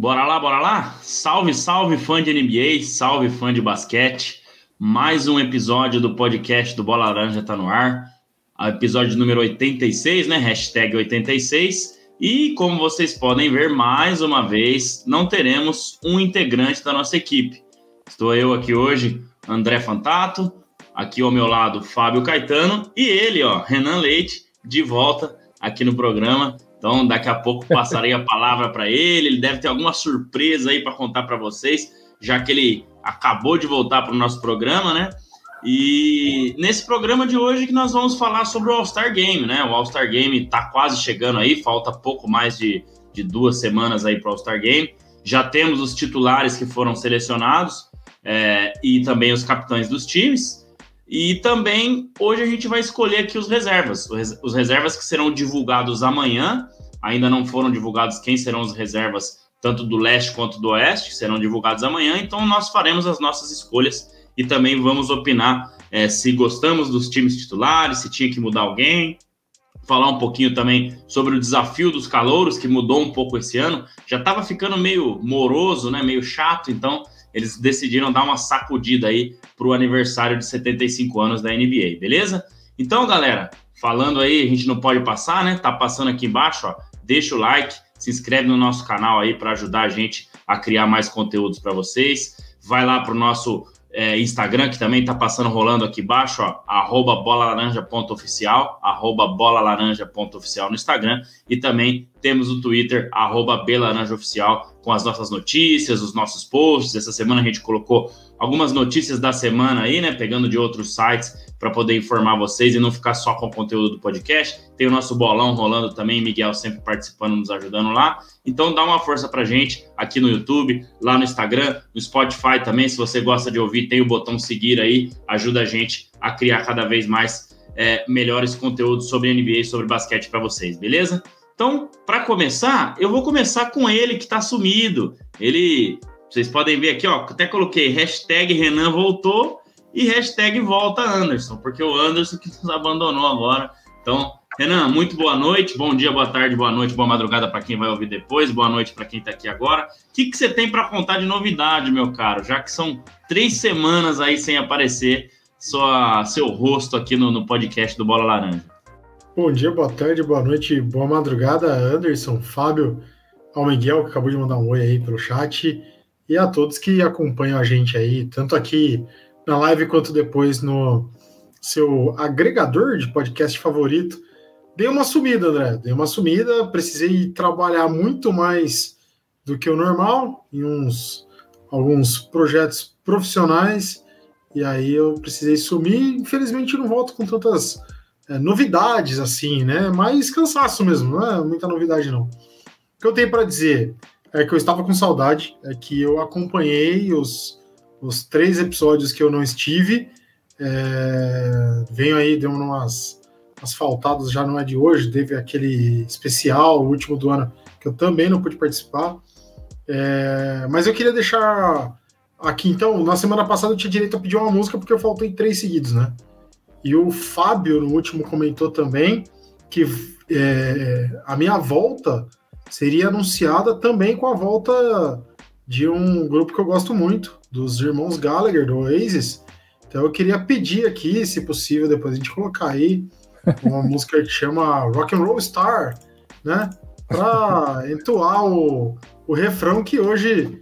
Bora lá, bora lá? Salve, salve fã de NBA, salve fã de basquete. Mais um episódio do podcast do Bola Laranja tá no ar. Episódio número 86, né? Hashtag 86. E como vocês podem ver, mais uma vez, não teremos um integrante da nossa equipe. Estou eu aqui hoje, André Fantato, aqui ao meu lado, Fábio Caetano, e ele, ó, Renan Leite, de volta aqui no programa. Então, daqui a pouco passarei a palavra para ele. Ele deve ter alguma surpresa aí para contar para vocês, já que ele acabou de voltar para o nosso programa, né? E nesse programa de hoje que nós vamos falar sobre o All-Star Game, né? O All-Star Game está quase chegando aí, falta pouco mais de, de duas semanas aí para o All-Star Game. Já temos os titulares que foram selecionados é, e também os capitães dos times. E também hoje a gente vai escolher aqui os reservas. Os reservas que serão divulgados amanhã. Ainda não foram divulgados quem serão os reservas, tanto do leste quanto do oeste, serão divulgados amanhã. Então nós faremos as nossas escolhas e também vamos opinar é, se gostamos dos times titulares, se tinha que mudar alguém. Falar um pouquinho também sobre o desafio dos calouros, que mudou um pouco esse ano. Já estava ficando meio moroso, né? meio chato, então eles decidiram dar uma sacudida aí para o aniversário de 75 anos da NBA, beleza? Então, galera, falando aí, a gente não pode passar, né? Tá passando aqui embaixo, ó. Deixa o like, se inscreve no nosso canal aí para ajudar a gente a criar mais conteúdos para vocês. Vai lá para o nosso é, Instagram, que também tá passando rolando aqui embaixo, arroba bolalaranja.oficial, arroba bolalaranja.oficial no Instagram, e também temos o Twitter, arroba belaranjaoficial, com as nossas notícias, os nossos posts. Essa semana a gente colocou algumas notícias da semana aí, né, pegando de outros sites para poder informar vocês e não ficar só com o conteúdo do podcast. Tem o nosso bolão rolando também, Miguel sempre participando, nos ajudando lá. Então dá uma força pra gente aqui no YouTube, lá no Instagram, no Spotify também, se você gosta de ouvir, tem o botão seguir aí, ajuda a gente a criar cada vez mais é, melhores conteúdos sobre NBA e sobre basquete para vocês, beleza? Então, para começar, eu vou começar com ele que está sumido. Ele, vocês podem ver aqui, ó, até coloquei hashtag Renan voltou e hashtag volta Anderson, porque o Anderson que nos abandonou agora. Então, Renan, muito boa noite, bom dia, boa tarde, boa noite, boa madrugada para quem vai ouvir depois, boa noite para quem está aqui agora. O que, que você tem para contar de novidade, meu caro? Já que são três semanas aí sem aparecer sua, seu rosto aqui no, no podcast do Bola Laranja. Bom dia, boa tarde, boa noite, boa madrugada, Anderson, Fábio, ao Miguel, que acabou de mandar um oi aí pelo chat, e a todos que acompanham a gente aí, tanto aqui na live quanto depois no seu agregador de podcast favorito. Dei uma sumida, André. Dei uma sumida. Precisei trabalhar muito mais do que o normal em uns alguns projetos profissionais. E aí eu precisei sumir. Infelizmente não volto com tantas é, novidades assim, né? Mas cansaço mesmo, não é muita novidade não. O que eu tenho para dizer é que eu estava com saudade, é que eu acompanhei os os três episódios que eu não estive. É, venho aí, deu umas, umas faltadas, já não é de hoje, teve aquele especial, o último do ano, que eu também não pude participar. É, mas eu queria deixar aqui, então, na semana passada eu tinha direito a pedir uma música porque eu faltei três seguidos, né? E o Fábio, no último, comentou também que é, a minha volta seria anunciada também com a volta de um grupo que eu gosto muito, dos irmãos Gallagher, do Oasis. Então eu queria pedir aqui, se possível, depois a gente colocar aí uma música que chama Rock and Roll Star, né? Para entoar o, o refrão que hoje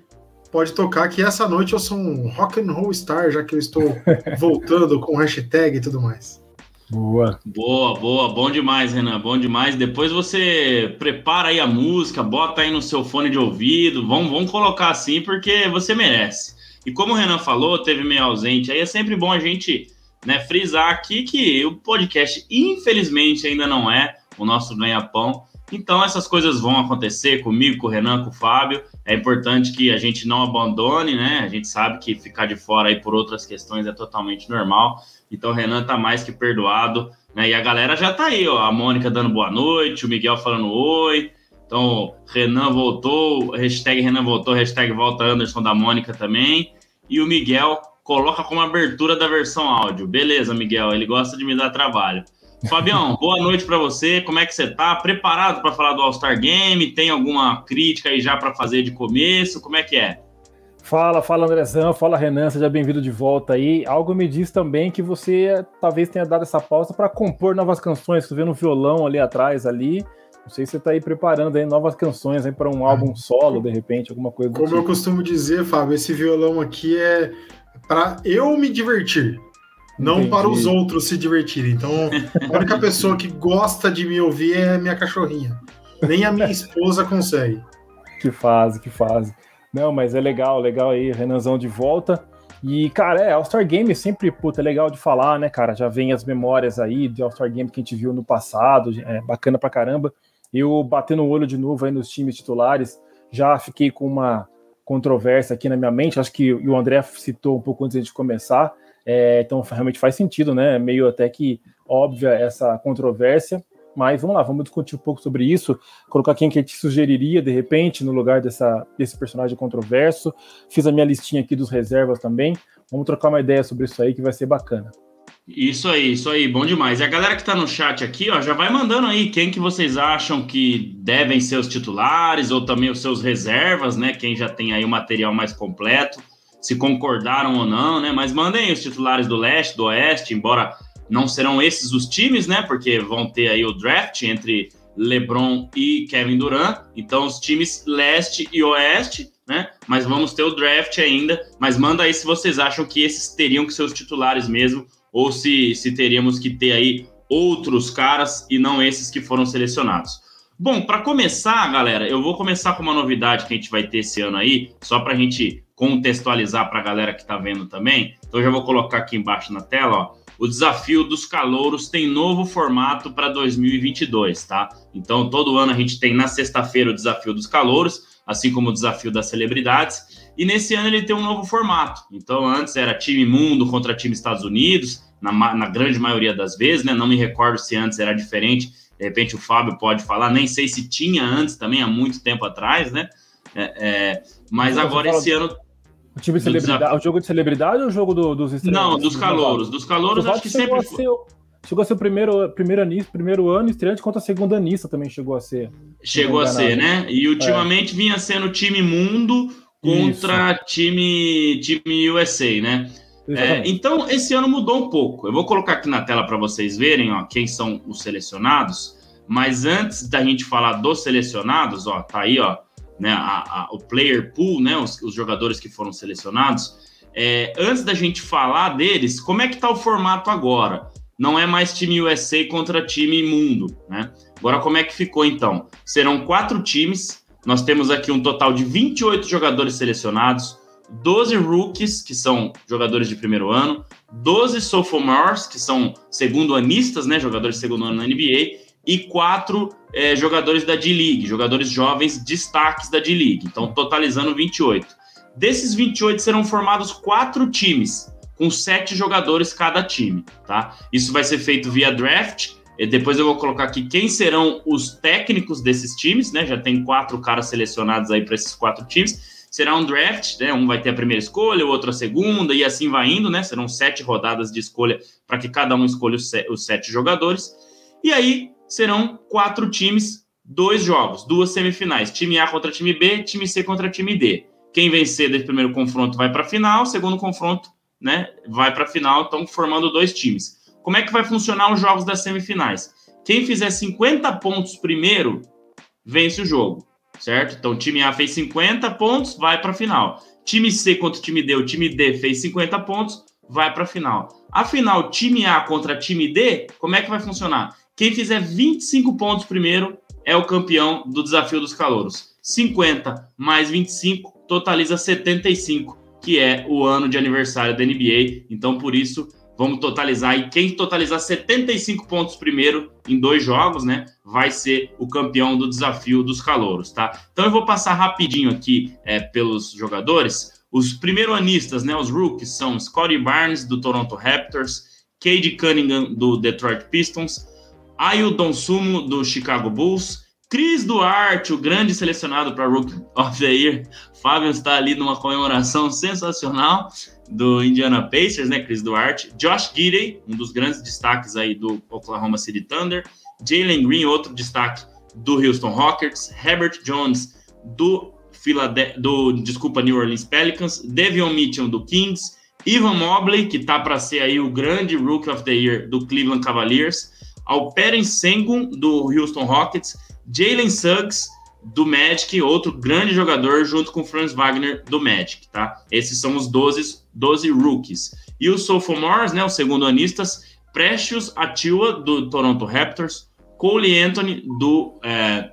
pode tocar que essa noite eu sou um rock and roll star, já que eu estou voltando com hashtag e tudo mais. Boa. Boa, boa, bom demais, Renan, bom demais. Depois você prepara aí a música, bota aí no seu fone de ouvido, vamos, vamos colocar assim porque você merece. E como o Renan falou, teve meio ausente, aí é sempre bom a gente né, frisar aqui que o podcast, infelizmente, ainda não é o nosso ganha-pão. Então, essas coisas vão acontecer comigo, com o Renan, com o Fábio. É importante que a gente não abandone, né? A gente sabe que ficar de fora aí por outras questões é totalmente normal. Então o Renan tá mais que perdoado, né? E a galera já tá aí, ó. A Mônica dando boa noite, o Miguel falando oi. Então, Renan voltou, hashtag Renan voltou, hashtag volta Anderson da Mônica também. E o Miguel coloca como abertura da versão áudio. Beleza, Miguel, ele gosta de me dar trabalho. Fabião, boa noite para você. Como é que você está? Preparado para falar do All-Star Game? Tem alguma crítica aí já para fazer de começo? Como é que é? Fala, fala Andrezão, fala Renan, seja bem-vindo de volta aí. Algo me diz também que você talvez tenha dado essa pausa para compor novas canções, você vê no violão ali atrás ali. Não sei se você está aí preparando aí novas canções aí para um álbum solo, de repente, alguma coisa Como tipo. eu costumo dizer, Fábio, esse violão aqui é para eu me divertir, não Entendi. para os outros se divertirem. Então, a única pessoa que gosta de me ouvir é minha cachorrinha. Nem a minha esposa consegue. Que fase, que fase. Não, mas é legal, legal aí, Renanzão de volta. E, cara, é, All-Star Game sempre, puta, é legal de falar, né, cara? Já vem as memórias aí de All-Star Game que a gente viu no passado, é bacana pra caramba. Eu batendo o olho de novo aí nos times titulares, já fiquei com uma controvérsia aqui na minha mente, acho que o André citou um pouco antes de começar, é, então realmente faz sentido, né? Meio até que óbvia essa controvérsia. Mas vamos lá, vamos discutir um pouco sobre isso, colocar quem que a gente sugeriria, de repente, no lugar dessa, desse personagem controverso. Fiz a minha listinha aqui dos reservas também. Vamos trocar uma ideia sobre isso aí, que vai ser bacana. Isso aí, isso aí, bom demais. E a galera que está no chat aqui, ó, já vai mandando aí quem que vocês acham que devem ser os titulares ou também os seus reservas, né? Quem já tem aí o material mais completo, se concordaram ou não, né? Mas mandem os titulares do leste, do oeste, embora não serão esses os times, né? Porque vão ter aí o draft entre LeBron e Kevin Durant. Então, os times leste e oeste, né? Mas vamos ter o draft ainda. Mas manda aí se vocês acham que esses teriam que ser os titulares mesmo, ou se, se teríamos que ter aí outros caras e não esses que foram selecionados. Bom, para começar, galera, eu vou começar com uma novidade que a gente vai ter esse ano aí, só para a gente contextualizar para a galera que está vendo também. Então, eu já vou colocar aqui embaixo na tela, ó o desafio dos calouros tem novo formato para 2022, tá? Então, todo ano a gente tem na sexta-feira o desafio dos calouros, assim como o desafio das celebridades, e nesse ano ele tem um novo formato. Então, antes era time mundo contra time Estados Unidos, na, na grande maioria das vezes, né? Não me recordo se antes era diferente, de repente o Fábio pode falar, nem sei se tinha antes também, há muito tempo atrás, né? É, é, mas agora esse ano o time de celebridade, o jogo de celebridade ou o jogo do, dos estreantes? Não, dos calouros. Dos calouros acho que sempre foi. chegou a ser o primeiro, primeiro, anista, primeiro ano estreante contra a segunda anista também chegou a ser. Chegou a ser, né? E ultimamente é. vinha sendo time mundo contra time, time USA, né? É, então, esse ano mudou um pouco. Eu vou colocar aqui na tela para vocês verem ó, quem são os selecionados. Mas antes da gente falar dos selecionados, ó, tá aí, ó né, a, a, o player pool, né, os, os, jogadores que foram selecionados. É, antes da gente falar deles, como é que está o formato agora? Não é mais time USA contra time mundo, né? Agora, como é que ficou então? Serão quatro times, nós temos aqui um total de 28 jogadores selecionados, 12 rookies, que são jogadores de primeiro ano, 12 sophomores, que são segundo anistas, né, jogadores de segundo ano na NBA, e quatro é, jogadores da D-League, jogadores jovens destaques da D-League, então totalizando 28. Desses 28 serão formados quatro times, com sete jogadores cada time, tá? Isso vai ser feito via draft. E depois eu vou colocar aqui quem serão os técnicos desses times, né? Já tem quatro caras selecionados aí para esses quatro times. Será um draft, né? Um vai ter a primeira escolha, o outro a segunda, e assim vai indo, né? Serão sete rodadas de escolha para que cada um escolha os sete jogadores. E aí serão quatro times, dois jogos, duas semifinais. Time A contra time B, time C contra time D. Quem vencer desse primeiro confronto vai para a final, segundo confronto, né, vai para a final, estão formando dois times. Como é que vai funcionar os jogos das semifinais? Quem fizer 50 pontos primeiro, vence o jogo, certo? Então, time A fez 50 pontos, vai para a final. Time C contra time D, o time D fez 50 pontos, vai para a final. A final, time A contra time D, como é que vai funcionar? Quem fizer 25 pontos primeiro é o campeão do desafio dos calouros. 50 mais 25 totaliza 75, que é o ano de aniversário da NBA. Então, por isso, vamos totalizar. E quem totalizar 75 pontos primeiro em dois jogos, né, vai ser o campeão do desafio dos calouros, tá? Então, eu vou passar rapidinho aqui é, pelos jogadores. Os primeiro anistas, né, os rookies, são Scottie Barnes, do Toronto Raptors, Cade Cunningham, do Detroit Pistons, Aildon Sumo, do Chicago Bulls, Cris Duarte, o grande selecionado para Rookie of the Year. Fábio está ali numa comemoração sensacional. do Indiana Pacers, né, Chris Duarte, Josh Gidey, um dos grandes destaques aí do Oklahoma City Thunder, Jalen Green, outro destaque do Houston Rockets, Herbert Jones do do desculpa New Orleans Pelicans, Devion Mitchell do Kings, Ivan Mobley, que tá para ser aí o grande Rookie of the Year do Cleveland Cavaliers, Alperen Sengun do Houston Rockets, Jalen Suggs do Magic, outro grande jogador, junto com Franz Wagner do Magic, tá? Esses são os 12, 12 rookies. E os sophomores, né, os segundo anistas, Precious Atua do Toronto Raptors, Cole Anthony do é,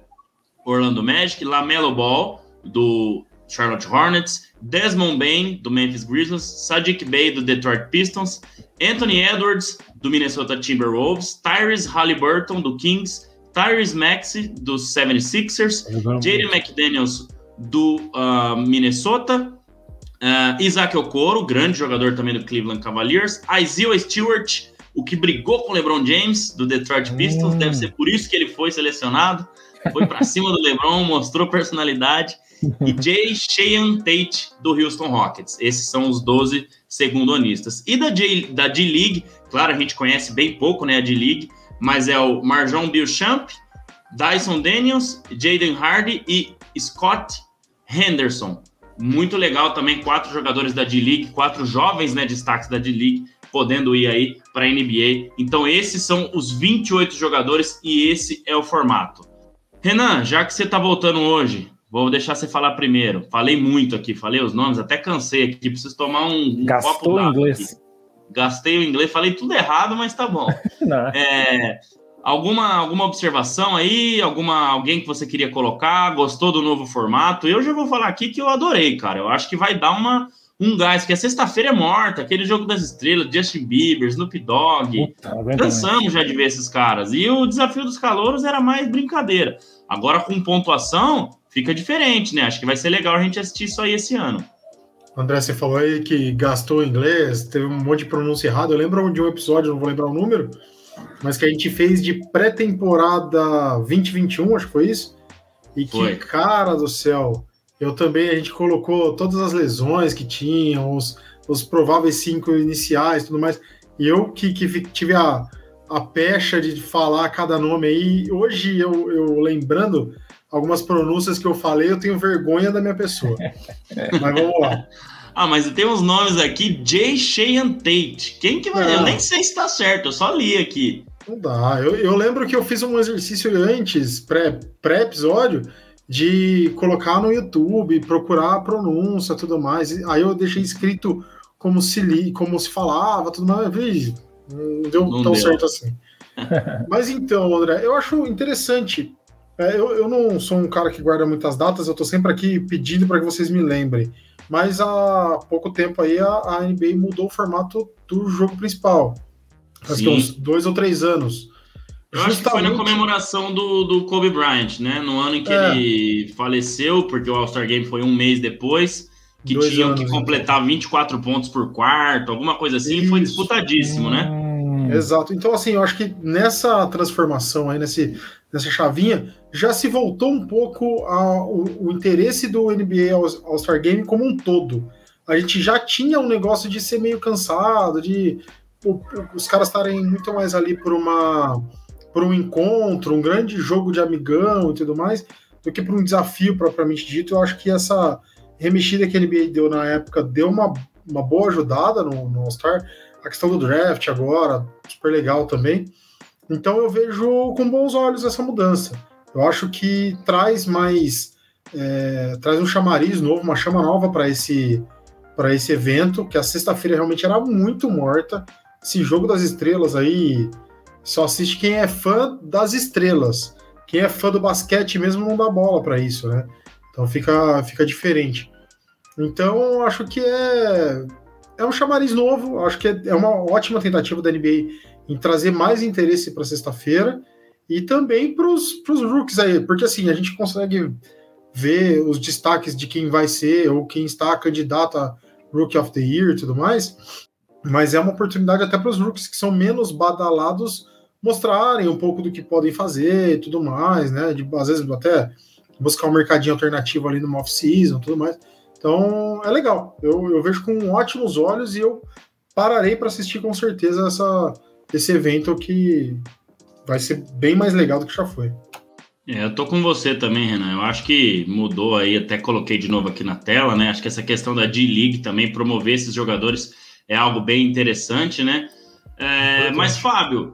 Orlando Magic, Lamelo Ball do Charlotte Hornets, Desmond Bain do Memphis Grizzlies, Sadiq Bey do Detroit Pistons, Anthony Edwards do Minnesota Timberwolves, Tyrese Halliburton do Kings, Tyrese Maxey dos 76ers, Jaden McDaniels do uh, Minnesota, uh, Isaac Okoro, grande jogador também do Cleveland Cavaliers, Isaiah Stewart, o que brigou com o LeBron James do Detroit Pistons, hum. deve ser por isso que ele foi selecionado, foi para cima do LeBron, mostrou personalidade e Jay Cheyenne Tate, do Houston Rockets. Esses são os 12 segundonistas. E da D-League, claro, a gente conhece bem pouco né, a D-League, mas é o Marjon Beauchamp, Dyson Daniels, Jaden Hardy e Scott Henderson. Muito legal também, quatro jogadores da D-League, quatro jovens né, destaques da D-League, podendo ir aí para a NBA. Então, esses são os 28 jogadores e esse é o formato. Renan, já que você está voltando hoje, Vou deixar você falar primeiro. Falei muito aqui, falei os nomes, até cansei aqui. Preciso tomar um, um Gastou copo o inglês. Aqui. Gastei o inglês, falei tudo errado, mas tá bom. é, alguma, alguma observação aí? Alguma alguém que você queria colocar? Gostou do novo formato? Eu já vou falar aqui que eu adorei, cara. Eu acho que vai dar uma um gás, porque a sexta-feira é morta, aquele jogo das estrelas, Justin Bieber, Snoop Dogg. Puta, Cansamos já de ver esses caras. E o desafio dos calouros era mais brincadeira. Agora, com pontuação, fica diferente, né? Acho que vai ser legal a gente assistir isso aí esse ano. André, você falou aí que gastou inglês, teve um monte de pronúncia errada. Eu lembro de um episódio, não vou lembrar o número, mas que a gente fez de pré-temporada 2021, acho que foi isso. E que, cara do céu, eu também, a gente colocou todas as lesões que tinham, os, os prováveis cinco iniciais tudo mais. E eu que, que tive a, a pecha de falar cada nome aí, hoje eu, eu lembrando, algumas pronúncias que eu falei, eu tenho vergonha da minha pessoa. mas vamos lá. Ah, mas tem uns nomes aqui, Jay Cheyenne Tate. Quem que vai? Eu nem sei se tá certo, eu só li aqui. Não dá. Eu, eu lembro que eu fiz um exercício antes, pré-episódio, pré de colocar no YouTube, procurar a pronúncia tudo mais. Aí eu deixei escrito como se li, como se falava, tudo mais. não deu não tão deu. certo assim. Mas então, André, eu acho interessante é, eu, eu não sou um cara que guarda muitas datas, eu tô sempre aqui pedindo para que vocês me lembrem. Mas há pouco tempo aí a, a NBA mudou o formato do jogo principal. Acho que uns dois ou três anos. Eu Justamente... acho que foi na comemoração do, do Kobe Bryant, né? No ano em que é. ele faleceu, porque o All-Star Game foi um mês depois, que Dois tinham anos, que completar então. 24 pontos por quarto, alguma coisa assim, Isso. foi disputadíssimo, né? hum. né? Exato. Então, assim, eu acho que nessa transformação aí, nesse, nessa chavinha, já se voltou um pouco ao, o interesse do NBA All-Star Game como um todo. A gente já tinha um negócio de ser meio cansado, de o, os caras estarem muito mais ali por uma por um encontro, um grande jogo de amigão e tudo mais, do que por um desafio propriamente dito. Eu acho que essa remexida que a NBA deu na época deu uma, uma boa ajudada no, no All-Star. A questão do draft agora, super legal também. Então eu vejo com bons olhos essa mudança. Eu acho que traz mais, é, traz um chamariz novo, uma chama nova para esse para esse evento, que a sexta-feira realmente era muito morta. Esse jogo das estrelas aí só assiste quem é fã das estrelas. Quem é fã do basquete mesmo não dá bola para isso, né? Então fica, fica diferente. Então acho que é é um chamariz novo. Acho que é, é uma ótima tentativa da NBA em trazer mais interesse para sexta-feira e também para os rookies aí, porque assim, a gente consegue ver os destaques de quem vai ser ou quem está candidato a Rookie of the Year e tudo mais, mas é uma oportunidade até para os rookies que são menos badalados mostrarem um pouco do que podem fazer e tudo mais, né? De, às vezes até buscar um mercadinho alternativo ali no off-season tudo mais. Então Então é legal. Eu, eu vejo com ótimos olhos e eu pararei para assistir com certeza essa, esse evento que vai ser bem mais legal do que já foi. É, eu tô com você também, Renan. Eu acho que mudou aí, até coloquei de novo aqui na tela, né? Acho que essa questão da D-League também promover esses jogadores é algo bem interessante, né? É, mas, Fábio,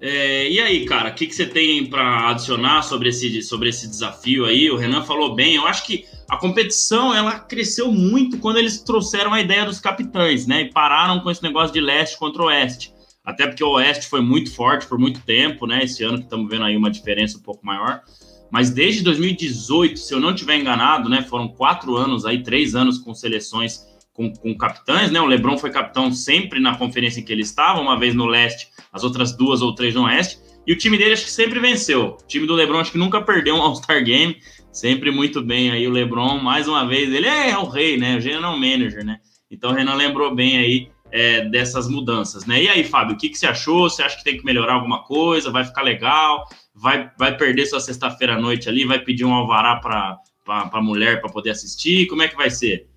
é, e aí, cara, o que, que você tem para adicionar sobre esse, sobre esse desafio aí? O Renan falou bem, eu acho que a competição ela cresceu muito quando eles trouxeram a ideia dos capitães, né? E pararam com esse negócio de leste contra oeste. Até porque o Oeste foi muito forte por muito tempo, né? Esse ano que estamos vendo aí uma diferença um pouco maior. Mas desde 2018, se eu não estiver enganado, né? Foram quatro anos aí, três anos com seleções com, com capitães, né? O Lebron foi capitão sempre na conferência em que ele estava, uma vez no leste, as outras duas ou três no oeste. E o time dele acho que sempre venceu. O time do Lebron acho que nunca perdeu um All-Star Game. Sempre muito bem aí o Lebron, mais uma vez, ele é o rei, né? O general manager, né? Então o Renan lembrou bem aí é, dessas mudanças, né? E aí, Fábio, o que, que você achou? Você acha que tem que melhorar alguma coisa? Vai ficar legal? Vai, vai perder sua sexta-feira à noite ali? Vai pedir um alvará para a mulher para poder assistir? Como é que vai ser?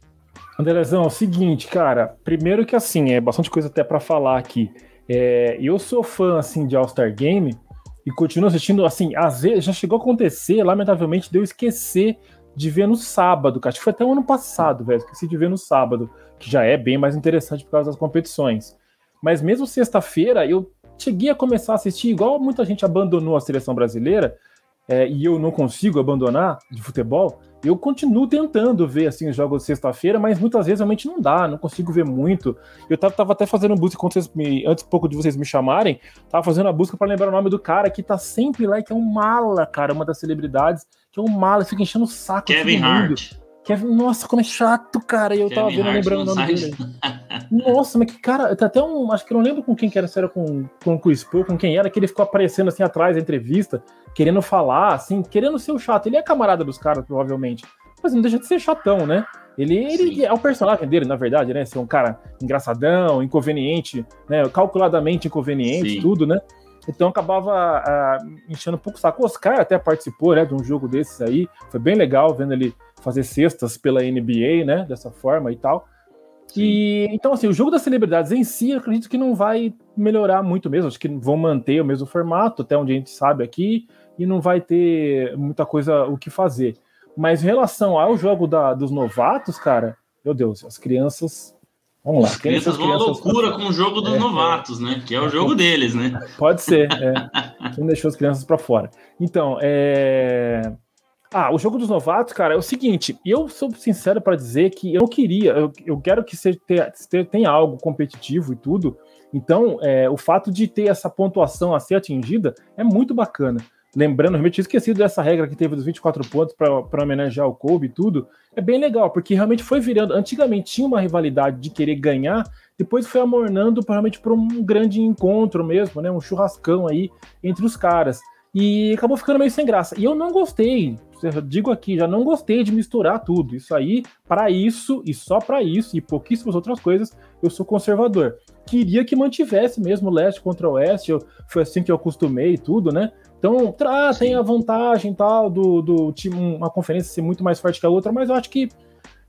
Andrezão, é o seguinte, cara. Primeiro que assim, é bastante coisa até para falar aqui. É, eu sou fã assim de All-Star Game e continuo assistindo, assim, às vezes já chegou a acontecer, lamentavelmente, de eu esquecer de ver no sábado, cara. Acho que foi até o ano passado, velho. Esqueci de ver no sábado, que já é bem mais interessante por causa das competições. Mas mesmo sexta-feira, eu cheguei a começar a assistir, igual muita gente abandonou a seleção brasileira, é, e eu não consigo abandonar de futebol, eu continuo tentando ver assim os jogos de sexta-feira, mas muitas vezes realmente não dá, não consigo ver muito. Eu tava, tava até fazendo busca me, antes pouco de vocês me chamarem, tava fazendo a busca para lembrar o nome do cara que tá sempre lá, que é um mala, cara, uma das celebridades, que é um mala, fica enchendo o saco. Kevin Hart. Kevin, nossa, como é chato, cara. E eu Kevin tava vendo, Hart lembrando o nome dele. nossa, mas que cara, tá até um. Acho que eu não lembro com quem que era, se era com, com o Chris Paul, com quem era, que ele ficou aparecendo assim atrás da entrevista, querendo falar, assim, querendo ser o chato. Ele é camarada dos caras, provavelmente. Mas não deixa de ser chatão, né? Ele, ele é o personagem dele, na verdade, né? Ser um cara engraçadão, inconveniente, né? Calculadamente inconveniente, Sim. tudo, né? Então acabava uh, enchendo um pouco o saco. O Oscar até participou né, de um jogo desses aí. Foi bem legal vendo ele fazer cestas pela NBA, né? Dessa forma e tal. Sim. E então, assim, o jogo das celebridades em si, eu acredito que não vai melhorar muito mesmo. Acho que vão manter o mesmo formato, até onde a gente sabe aqui, e não vai ter muita coisa o que fazer. Mas em relação ao jogo da, dos novatos, cara, meu Deus, as crianças. Vamos lá. As crianças vão à loucura com o jogo dos é, novatos, né? Que é o jogo deles, né? Pode ser. É. Quem deixou as crianças para fora? Então, é. Ah, o jogo dos novatos, cara, é o seguinte, eu sou sincero para dizer que eu não queria, eu, eu quero que seja, tenha, tenha algo competitivo e tudo, então é, o fato de ter essa pontuação a ser atingida é muito bacana. Lembrando, realmente tinha esquecido dessa regra que teve dos 24 pontos para homenagear o Kobe e tudo, é bem legal, porque realmente foi virando, antigamente tinha uma rivalidade de querer ganhar, depois foi amornando realmente para um grande encontro mesmo, né, um churrascão aí entre os caras. E acabou ficando meio sem graça. E eu não gostei, digo aqui, já não gostei de misturar tudo. Isso aí, para isso e só para isso e pouquíssimas outras coisas, eu sou conservador. Queria que mantivesse mesmo leste contra oeste, eu, foi assim que eu acostumei e tudo, né? Então, ah, tem a vantagem tal do, do time, uma conferência ser muito mais forte que a outra, mas eu acho que,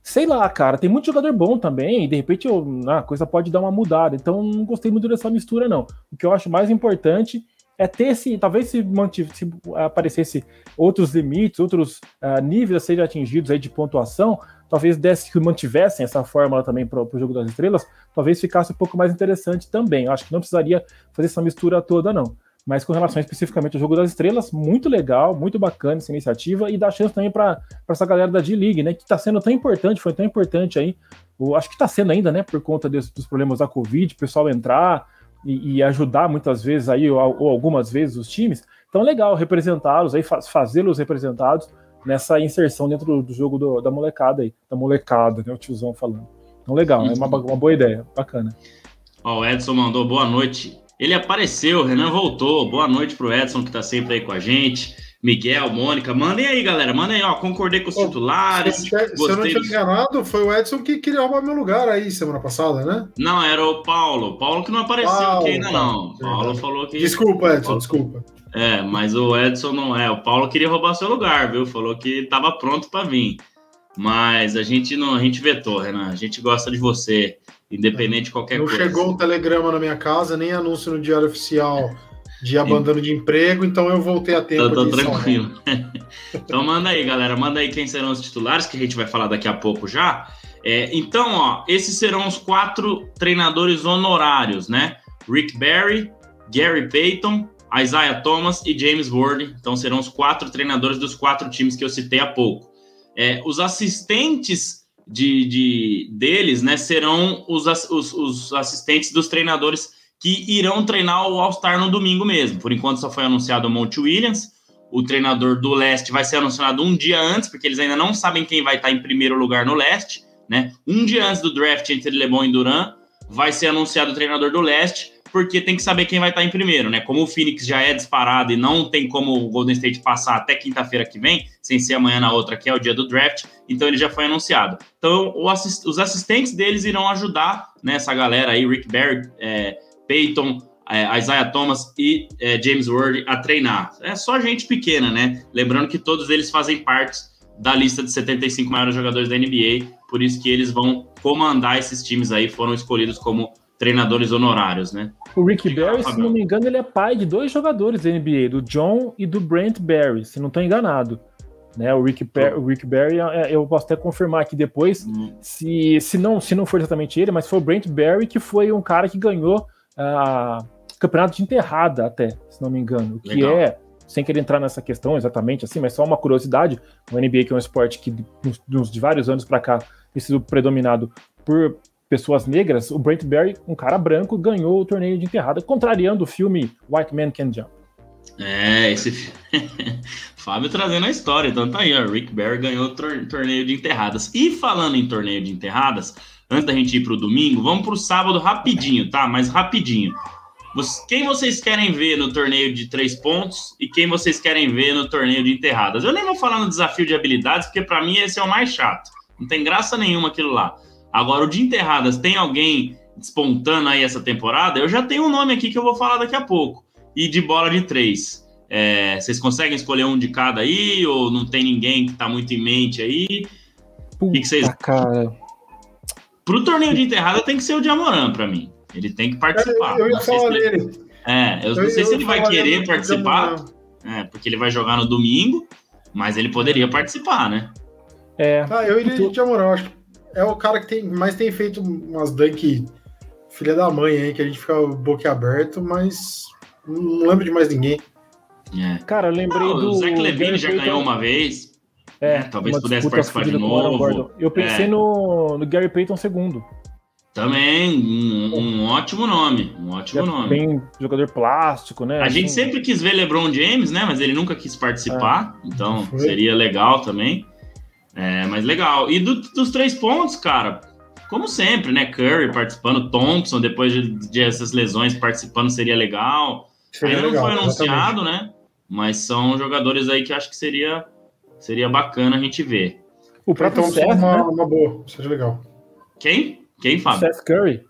sei lá, cara, tem muito jogador bom também, e de repente eu, a coisa pode dar uma mudada. Então, não gostei muito dessa mistura, não. O que eu acho mais importante é ter esse, talvez se, mantive, se aparecesse outros limites, outros uh, níveis a serem atingidos aí de pontuação, talvez desse que mantivessem essa fórmula também para o jogo das estrelas, talvez ficasse um pouco mais interessante também. Eu acho que não precisaria fazer essa mistura toda, não. Mas com relação especificamente ao jogo das estrelas, muito legal, muito bacana essa iniciativa e dá chance também para essa galera da D-League, né? Que está sendo tão importante, foi tão importante aí. O, acho que está sendo ainda, né? Por conta desse, dos problemas da Covid, o pessoal entrar, e, e ajudar muitas vezes aí, ou, ou, algumas vezes, os times. Então, legal representá-los aí, fazê-los representados nessa inserção dentro do, do jogo do, da molecada aí, da molecada, né? O tiozão falando. Então, legal, é uma, uma boa ideia, bacana. Ó, o Edson mandou boa noite. Ele apareceu, o Renan voltou. Boa noite pro Edson, que tá sempre aí com a gente. Miguel, Mônica, mandem aí, galera. Mandem aí, ó. Concordei com os titulares. Se, eu, se eu não tinha enganado, foi o Edson que queria roubar meu lugar aí semana passada, né? Não, era o Paulo. Paulo que não apareceu Paulo, aqui ainda, não. Paulo verdade. falou que. Desculpa, Edson, Paulo... desculpa. É, mas o Edson não é. O Paulo queria roubar seu lugar, viu? Falou que tava pronto para vir. mas a gente não, a gente vetou, Renan. A gente gosta de você, independente de qualquer não coisa. Não chegou o telegrama na minha casa, nem anúncio no diário oficial de abandono de emprego, então eu voltei a tempo. Tô, tô tranquilo. então manda aí, galera, manda aí quem serão os titulares, que a gente vai falar daqui a pouco já. É, então, ó, esses serão os quatro treinadores honorários, né? Rick Barry, Gary Payton, Isaiah Thomas e James Ward. Então serão os quatro treinadores dos quatro times que eu citei há pouco. É, os assistentes de, de, deles, né, serão os, os, os assistentes dos treinadores que irão treinar o All-Star no domingo mesmo. Por enquanto só foi anunciado o Monte Williams. O treinador do leste vai ser anunciado um dia antes, porque eles ainda não sabem quem vai estar em primeiro lugar no leste. Né? Um dia antes do draft entre LeBron e Duran, vai ser anunciado o treinador do leste, porque tem que saber quem vai estar em primeiro, né? Como o Phoenix já é disparado e não tem como o Golden State passar até quinta-feira que vem, sem ser amanhã na outra, que é o dia do draft, então ele já foi anunciado. Então, assist os assistentes deles irão ajudar né, essa galera aí, Rick Barry, é, Peyton, é, Isaiah Thomas e é, James Ward a treinar. É só gente pequena, né? Lembrando que todos eles fazem parte da lista de 75 maiores jogadores da NBA, por isso que eles vão comandar esses times aí, foram escolhidos como treinadores honorários, né? O Rick Barry, se não me engano, ele é pai de dois jogadores da NBA, do John e do Brent Barry, se não estou enganado. Né, o, Rick Barry, o Rick Barry, é, eu posso até confirmar aqui depois, hum. se, se, não, se não for exatamente ele, mas foi o Brent Barry que foi um cara que ganhou uh, campeonato de enterrada até, se não me engano, que Legal. é sem querer entrar nessa questão exatamente assim, mas só uma curiosidade, o NBA que é um esporte que nos, de vários anos para cá tem sido predominado por pessoas negras, o Brent Barry, um cara branco, ganhou o torneio de enterrada, contrariando o filme White Man Can Jump. É, esse Fábio trazendo a história, então tá aí, ó, Rick Barry ganhou o torneio de enterradas. E falando em torneio de enterradas, antes da gente ir pro domingo, vamos pro sábado rapidinho, tá? Mas rapidinho. Quem vocês querem ver no torneio de três pontos e quem vocês querem ver no torneio de enterradas? Eu nem vou falar no desafio de habilidades, porque para mim esse é o mais chato. Não tem graça nenhuma aquilo lá. Agora, o de enterradas, tem alguém despontando aí essa temporada? Eu já tenho um nome aqui que eu vou falar daqui a pouco. E de bola de três. É, vocês conseguem escolher um de cada aí? Ou não tem ninguém que tá muito em mente aí? o que, que vocês. Cara. Pro torneio de enterrada tem que ser o de Amoran para mim. Ele tem que participar. Eu, eu ia falar dele. É, eu, eu não sei eu se ele vai querer participar, é, porque ele vai jogar no domingo, mas ele poderia participar, né? É. Ah, eu iria de Amoran, acho que é o cara que tem, mais tem feito umas dunk filha da mãe aí, que a gente fica boca aberto, mas não lembro de mais ninguém. É. Cara, eu lembrei ah, do. O Zach Levine já ganhou uma vez. É, né? talvez pudesse participar de novo. Eu pensei é. no, no Gary Payton segundo. Também, um, um, ótimo nome. Um ótimo é nome. Bem jogador plástico, né? A assim, gente sempre quis ver LeBron James, né? Mas ele nunca quis participar. É. então seria legal também. É, mas legal. E do, dos três pontos, cara, como sempre, né? Curry participando, Thompson, depois de, de essas lesões, participando seria legal. Seria Ainda legal, não foi anunciado, exatamente. né? Mas são jogadores aí que acho que seria, seria bacana a gente ver. O próprio Thompson é uma, né? uma boa, seria legal. Quem? Quem, Fábio? Seth Curry.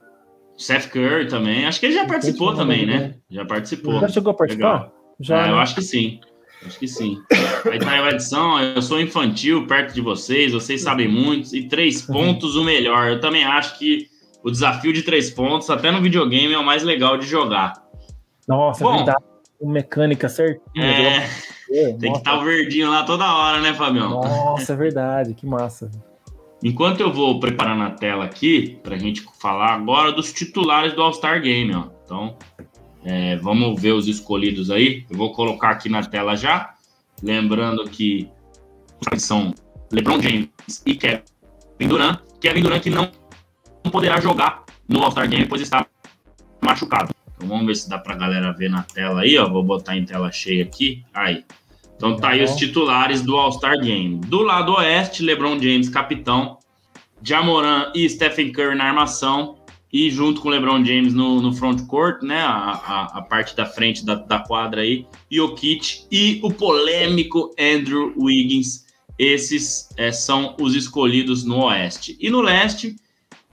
Seth Curry também. Acho que ele já participou também, né? Já participou. Já chegou a participar? Legal. Já, é, eu né? acho que sim. Acho que sim. Aí tá a edição, eu sou infantil perto de vocês, vocês sabem muito, e três pontos o melhor. Eu também acho que o desafio de três pontos, até no videogame, é o mais legal de jogar. Nossa, Bom, verdade. Mecânica certinha. É, tem que estar tá o verdinho lá toda hora, né, Fabião? Nossa, é verdade, que massa. Enquanto eu vou preparar na tela aqui, para a gente falar agora dos titulares do All-Star Game, ó. Então, é, vamos ver os escolhidos aí. Eu vou colocar aqui na tela já. Lembrando que são LeBron James e Kevin Durant. Kevin Durant que não poderá jogar no All-Star Game, pois está machucado. Então vamos ver se dá para a galera ver na tela aí, ó. Vou botar em tela cheia aqui. Aí. Então tá aí os titulares do All-Star Game. Do lado oeste, LeBron James, capitão. Jamoran e Stephen Curry na armação e junto com o LeBron James no, no front court, né, a, a, a parte da frente da, da quadra aí, Jokic e o polêmico Andrew Wiggins. Esses é, são os escolhidos no Oeste. E no Leste,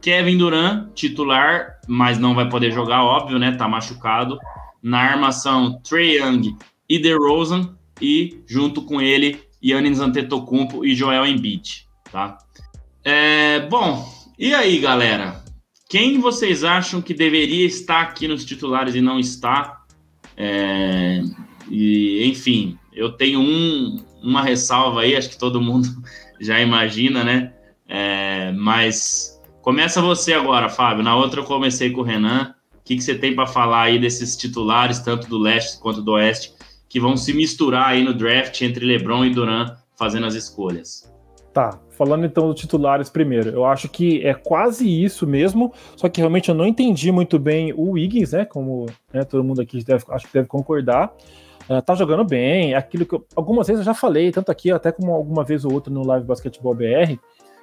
Kevin Durant, titular, mas não vai poder jogar, óbvio, né, tá machucado. Na armação, Trey Young e DeRozan, e junto com ele, Yannis Antetokounmpo e Joel Embiid. tá? É, bom, e aí, galera? Quem vocês acham que deveria estar aqui nos titulares e não está? É, e, enfim, eu tenho um, uma ressalva aí, acho que todo mundo já imagina, né? É, mas começa você agora, Fábio. Na outra eu comecei com o Renan. O que, que você tem para falar aí desses titulares, tanto do leste quanto do oeste, que vão se misturar aí no draft entre LeBron e Duran fazendo as escolhas? Tá, falando então dos titulares primeiro, eu acho que é quase isso mesmo, só que realmente eu não entendi muito bem o Wiggins, né? Como né, todo mundo aqui deve, acho que deve concordar. Uh, tá jogando bem, aquilo que eu, algumas vezes eu já falei, tanto aqui até como alguma vez ou outra no Live Basketball BR,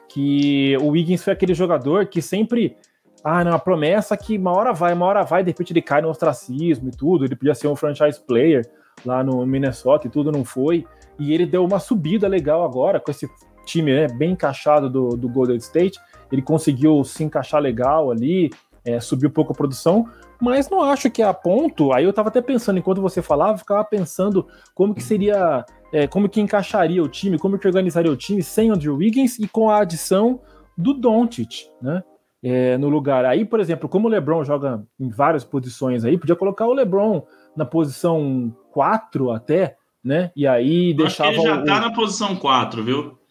que o Wiggins foi aquele jogador que sempre. Ah, não, a promessa que uma hora vai, uma hora vai, de repente ele cai no ostracismo e tudo. Ele podia ser um franchise player lá no Minnesota e tudo não foi. E ele deu uma subida legal agora com esse time né, bem encaixado do, do Golden State. Ele conseguiu se encaixar legal ali, é, subir um pouco a produção, mas não acho que é a ponto. Aí eu tava até pensando, enquanto você falava, ficava pensando como que seria, é, como que encaixaria o time, como que organizaria o time sem Andrew Wiggins e com a adição do Doncic, né? É, no lugar. Aí, por exemplo, como o LeBron joga em várias posições aí, podia colocar o LeBron na posição 4 até, né? E aí deixava. Acho que ele já o... tá na posição 4, viu?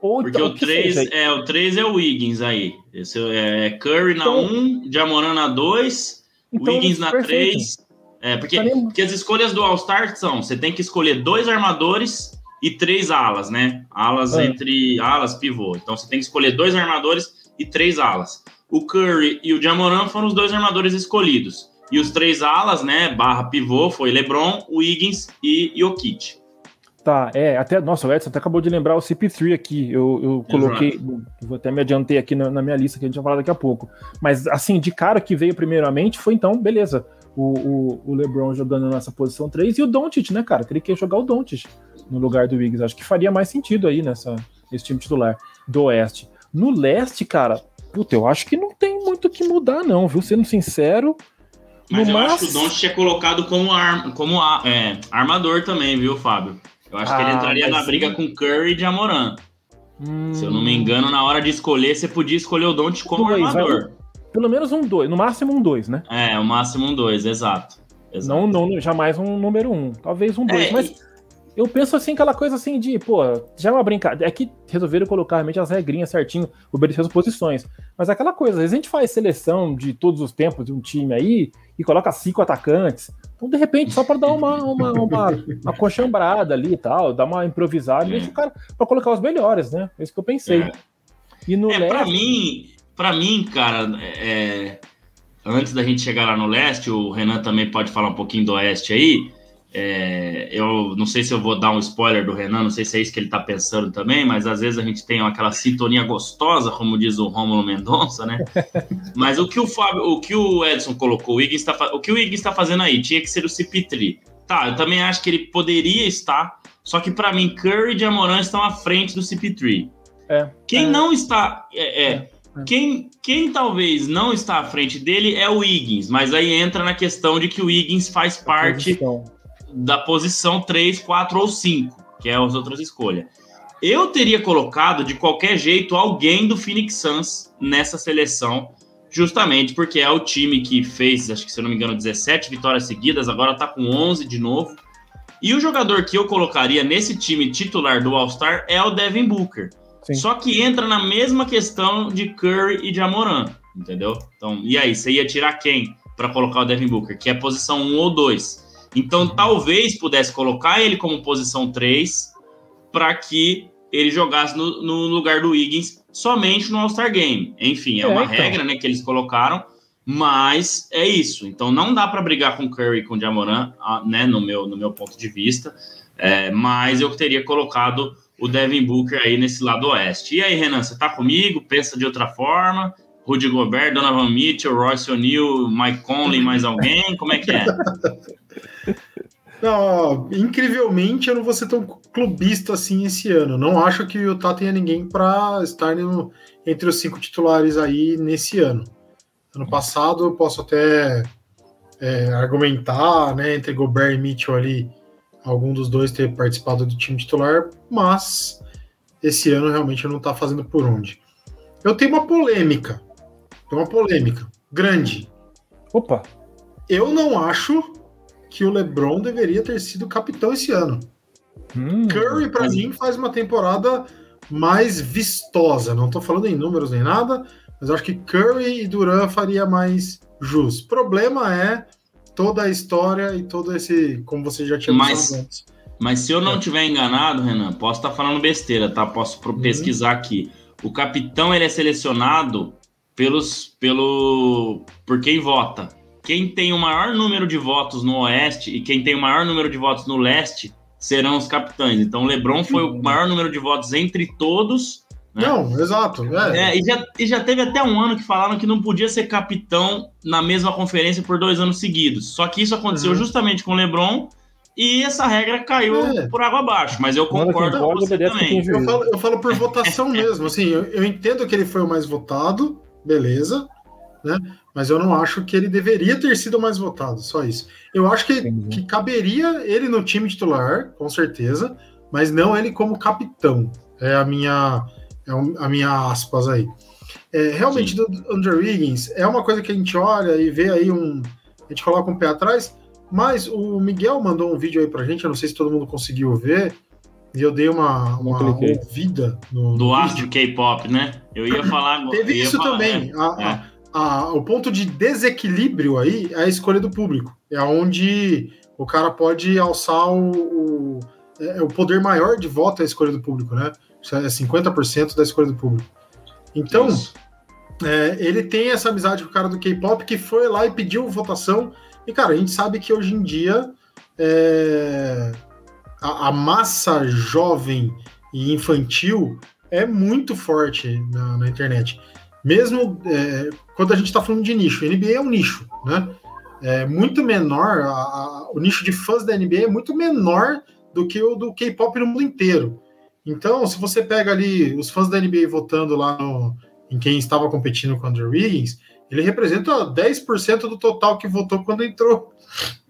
Ou Porque então, o 3 é, o 3 é o Wiggins aí. Esse é Curry na então, 1, Jamoran na 2, então, Wiggins na 3. É, porque, porque as escolhas do All-Star são: você tem que escolher dois armadores e três alas, né? Alas é. entre alas, pivô. Então você tem que escolher dois armadores e três alas. O Curry e o Jamoran foram os dois armadores escolhidos. E os três alas, né? Barra pivô, foi LeBron, Wiggins e Jokic. Tá, é, até, nossa, o Edson até acabou de lembrar o CP3 aqui, eu, eu coloquei, vou até me adiantei aqui na, na, minha lista que a gente vai falar daqui a pouco, mas assim, de cara que veio primeiramente foi então, beleza, o, o, o LeBron jogando nessa posição 3 e o Doncic, né, cara, queria que ia jogar o Doncic no lugar do Wiggs, acho que faria mais sentido aí nessa, nesse time titular do Oeste. No Leste, cara, puta, eu acho que não tem muito o que mudar não, viu, sendo sincero, mas eu mas... acho que o Doncic é colocado como, ar, como é, armador também, viu, Fábio? Eu acho ah, que ele ah, entraria na briga com Curry e Jamoran. Hum... Se eu não me engano, na hora de escolher, você podia escolher o Don't como dois, armador. Pelo menos um dois, no máximo um dois, né? É, o máximo um dois, exato. exato. Não, não, jamais um número um, talvez um dois, é, mas eu penso assim, aquela coisa assim de, pô, já é uma brincadeira. É que resolveram colocar realmente as regrinhas certinho, obedecer as posições. Mas é aquela coisa, às vezes a gente faz seleção de todos os tempos de um time aí e coloca cinco atacantes. Então, de repente, só para dar uma, uma, uma, uma conchambrada ali e tal, dar uma improvisada, é. deixa o cara para colocar os melhores, né? É isso que eu pensei. É. E no é, leste... Pra mim, pra mim, cara, é, antes da gente chegar lá no leste, o Renan também pode falar um pouquinho do oeste aí. É, eu não sei se eu vou dar um spoiler do Renan, não sei se é isso que ele está pensando também, mas às vezes a gente tem aquela sintonia gostosa, como diz o Rômulo Mendonça, né? mas o que o Fábio, o que o Edson colocou, o, Higgins tá, o que o Higgins está fazendo aí, tinha que ser o Cipitri. Tá, eu também acho que ele poderia estar, só que para mim Curry e Amoran estão à frente do CP3. É, quem é, não está. É, é, é, quem, quem talvez não está à frente dele é o Higgins, mas aí entra na questão de que o Higgins faz parte da posição 3, 4 ou 5, que é as outras escolhas. Eu teria colocado de qualquer jeito alguém do Phoenix Suns nessa seleção, justamente porque é o time que fez, acho que se eu não me engano, 17 vitórias seguidas, agora tá com 11 de novo. E o jogador que eu colocaria nesse time titular do All-Star é o Devin Booker. Sim. Só que entra na mesma questão de Curry e de Amoran, entendeu? Então, e aí, você ia tirar quem para colocar o Devin Booker? Que é posição 1 ou 2. Então, uhum. talvez pudesse colocar ele como posição 3 para que ele jogasse no, no, lugar do Wiggins somente no All-Star Game. Enfim, é, é uma então. regra né, que eles colocaram, mas é isso. Então, não dá para brigar com Curry e com Jamoran, ah, né, no, meu, no meu ponto de vista, é, mas eu teria colocado o Devin Booker aí nesse lado oeste. E aí, Renan, você tá comigo? Pensa de outra forma? Rudy Gobert, Donovan Mitchell, Royce O'Neal, Mike Conley, mais alguém? Como é que é? Não, incrivelmente eu não vou ser tão clubista assim esse ano. Não acho que o Utah tenha ninguém para estar no, entre os cinco titulares aí nesse ano. Ano passado eu posso até é, argumentar, né, entre Gobert e Mitchell ali, algum dos dois ter participado do time titular, mas esse ano realmente não está fazendo por onde. Eu tenho uma polêmica. Tem uma polêmica grande. Opa! Eu não acho que o LeBron deveria ter sido capitão esse ano. Hum, Curry, para mim, faz uma temporada mais vistosa. Não estou falando em números nem nada, mas acho que Curry e Duran faria mais jus. Problema é toda a história e todo esse, como você já tinha mas, antes. Mas se eu não estiver enganado, Renan, posso estar tá falando besteira, tá? Posso uhum. pesquisar aqui. O capitão ele é selecionado pelos pelo por quem vota. Quem tem o maior número de votos no Oeste e quem tem o maior número de votos no Leste serão os capitães. Então, LeBron foi o maior número de votos entre todos. Né? Não, exato. É. É, e, já, e já teve até um ano que falaram que não podia ser capitão na mesma conferência por dois anos seguidos. Só que isso aconteceu uhum. justamente com o LeBron e essa regra caiu é. por água abaixo. Mas eu concordo com você também. Eu falo, eu falo por votação mesmo. Assim, eu, eu entendo que ele foi o mais votado, beleza né? Mas eu não acho que ele deveria ter sido mais votado, só isso. Eu acho que, que caberia ele no time titular, com certeza, mas não ele como capitão. É a minha, é a minha aspas aí. É, realmente, Sim. do Andrew Wiggins é uma coisa que a gente olha e vê aí um. A gente coloca um pé atrás, mas o Miguel mandou um vídeo aí pra gente, eu não sei se todo mundo conseguiu ver. E eu dei uma, uma ouvida no. Do astro K-pop, né? Eu ia falar agora. Teve isso falar, também. É. A, é a, o ponto de desequilíbrio aí é a escolha do público. É onde o cara pode alçar o, o, é, o poder maior de voto é a escolha do público, né? É 50% da escolha do público. Então, é, ele tem essa amizade com o cara do K-pop que foi lá e pediu votação. E, cara, a gente sabe que hoje em dia é, a, a, massa jovem e infantil é muito forte na, na internet. Mesmo é, quando a gente está falando de nicho, NBA é um nicho, né? É muito menor, a, a, o nicho de fãs da NBA é muito menor do que o do K-pop no mundo inteiro. Então, se você pega ali os fãs da NBA votando lá no, em quem estava competindo com o Andrew Wiggins, ele representa 10% do total que votou quando entrou.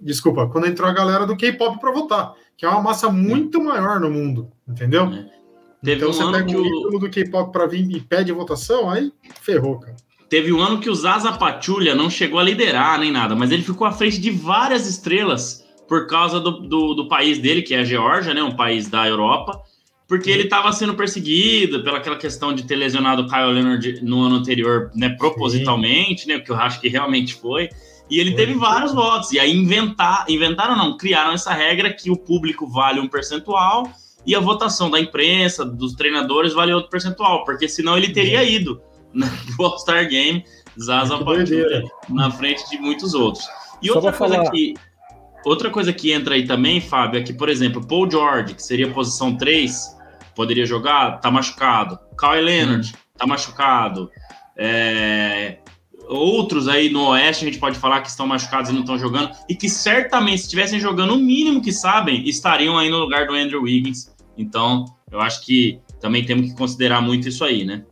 Desculpa, quando entrou a galera do K-pop para votar, que é uma massa muito maior no mundo, entendeu? É. Teve então um você ano pega o ídolo do K-pop para vir e pede votação, aí ferrou, cara. Teve um ano que o Zaza Pachulia não chegou a liderar nem nada, mas ele ficou à frente de várias estrelas por causa do, do, do país dele, que é a Geórgia, né, um país da Europa, porque ele estava sendo perseguido pela aquela questão de ter lesionado o Kyle Leonard no ano anterior, né, propositalmente, Sim. né, que eu acho que realmente foi. E ele teve vários votos. E aí inventar, inventaram não, criaram essa regra que o público vale um percentual e a votação da imprensa, dos treinadores, vale outro percentual, porque senão ele teria ido no All-Star Game, Zaza Pachulia, na frente de muitos outros. E outra coisa falar... que outra coisa que entra aí também, Fábio, é que, por exemplo, Paul George, que seria posição 3, poderia jogar, tá machucado. Kawhi Leonard, hum. tá machucado. É, outros aí no Oeste a gente pode falar que estão machucados e não estão jogando, e que certamente, se estivessem jogando o mínimo que sabem, estariam aí no lugar do Andrew Wiggins então, eu acho que também temos que considerar muito isso aí, né?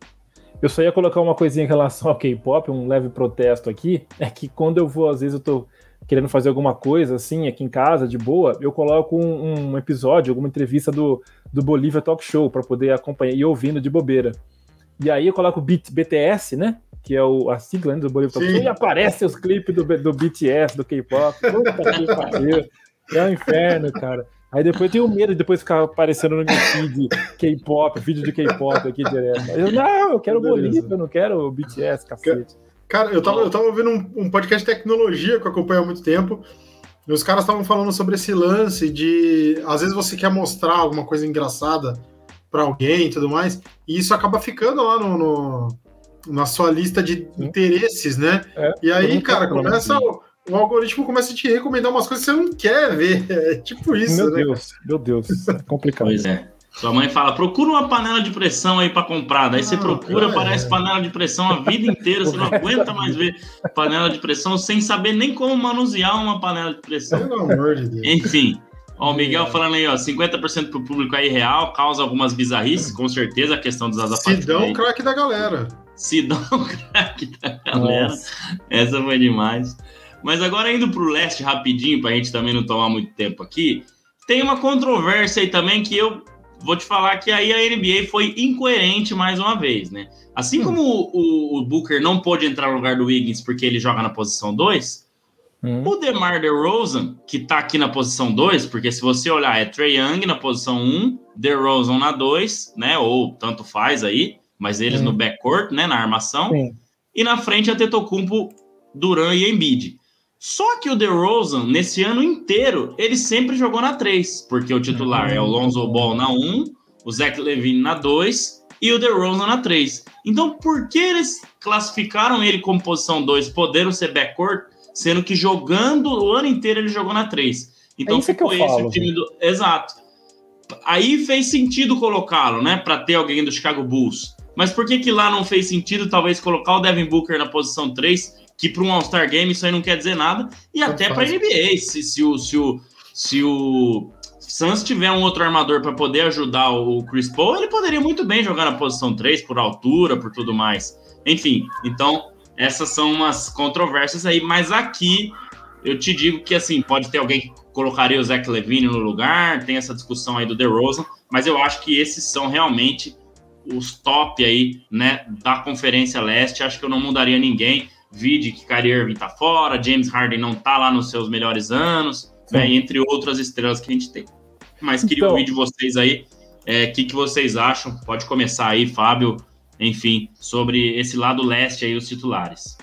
Eu só ia colocar uma coisinha em relação ao K-pop, um leve protesto aqui, é que quando eu vou, às vezes eu tô querendo fazer alguma coisa assim, aqui em casa, de boa, eu coloco um, um episódio, alguma entrevista do, do Bolívia Talk Show para poder acompanhar e ouvindo de bobeira. E aí eu coloco BTS, né? Que é o, a sigla né, do Bolívia Show, e aparece os clipes do, do BTS, do K-pop. Puta que pariu. É um inferno, cara. Aí depois eu tenho medo de depois ficar aparecendo no meu feed K-pop, vídeo de K-pop aqui direto. Eu, não, eu quero Bolívia, eu não quero BTS, cacete. Cara, eu tava, eu tava ouvindo um, um podcast de tecnologia que eu acompanho há muito tempo. E os caras estavam falando sobre esse lance de às vezes você quer mostrar alguma coisa engraçada para alguém e tudo mais, e isso acaba ficando lá no, no na sua lista de interesses, né? É, e aí, cara, começa o, o algoritmo começa a te recomendar umas coisas que você não quer ver. É tipo isso, meu né? Deus, meu Deus, é complicado. Pois é. Sua mãe fala, procura uma panela de pressão aí para comprar. Daí ah, você procura, aparece é. panela de pressão a vida inteira, você não aguenta mais ver panela de pressão sem saber nem como manusear uma panela de pressão. Pelo amor de Deus. Enfim. Ó, o Miguel é. falando aí, ó, 50% pro público aí real, causa algumas bizarrices, com certeza a questão dos azafatos. Sidão, craque da galera. Sidão, craque da galera. Nossa. Essa foi demais. Mas agora indo para o leste rapidinho, para a gente também não tomar muito tempo aqui, tem uma controvérsia aí também que eu vou te falar que aí a NBA foi incoerente mais uma vez, né? Assim hum. como o, o, Booker não pôde entrar no lugar do Wiggins porque ele joga na posição 2, hum. o DeMar DeRozan, que tá aqui na posição 2, porque se você olhar, é Trey Young na posição 1, um, DeRozan na 2, né? Ou tanto faz aí, mas eles hum. no backcourt, né? Na armação. Sim. E na frente a Tetocumpo, Duran e Embiid. Só que o DeRozan, nesse ano inteiro, ele sempre jogou na 3, porque o titular é o Lonzo Ball na 1, o Zach Levine na 2 e o DeRozan na 3. Então, por que eles classificaram ele como posição 2, podendo ser backcourt, sendo que jogando o ano inteiro ele jogou na 3? Então, é ficou esse falo, o time do... Exato. Aí fez sentido colocá-lo, né, para ter alguém do Chicago Bulls. Mas por que que lá não fez sentido talvez colocar o Devin Booker na posição 3 que para um All-Star Game isso aí não quer dizer nada, e não até para a NBA, se, se, o, se, o, se o Suns tiver um outro armador para poder ajudar o Chris Paul, ele poderia muito bem jogar na posição 3, por altura, por tudo mais. Enfim, então essas são umas controvérsias aí, mas aqui eu te digo que assim, pode ter alguém que colocaria o Zach Levine no lugar, tem essa discussão aí do DeRozan, mas eu acho que esses são realmente os top aí, né, da Conferência Leste, acho que eu não mudaria ninguém. Vide que Kyrie Irving tá fora, James Harden não tá lá nos seus melhores anos, né, entre outras estrelas que a gente tem. Mas queria então, ouvir de vocês aí o é, que, que vocês acham. Pode começar aí, Fábio, enfim, sobre esse lado leste aí, os titulares.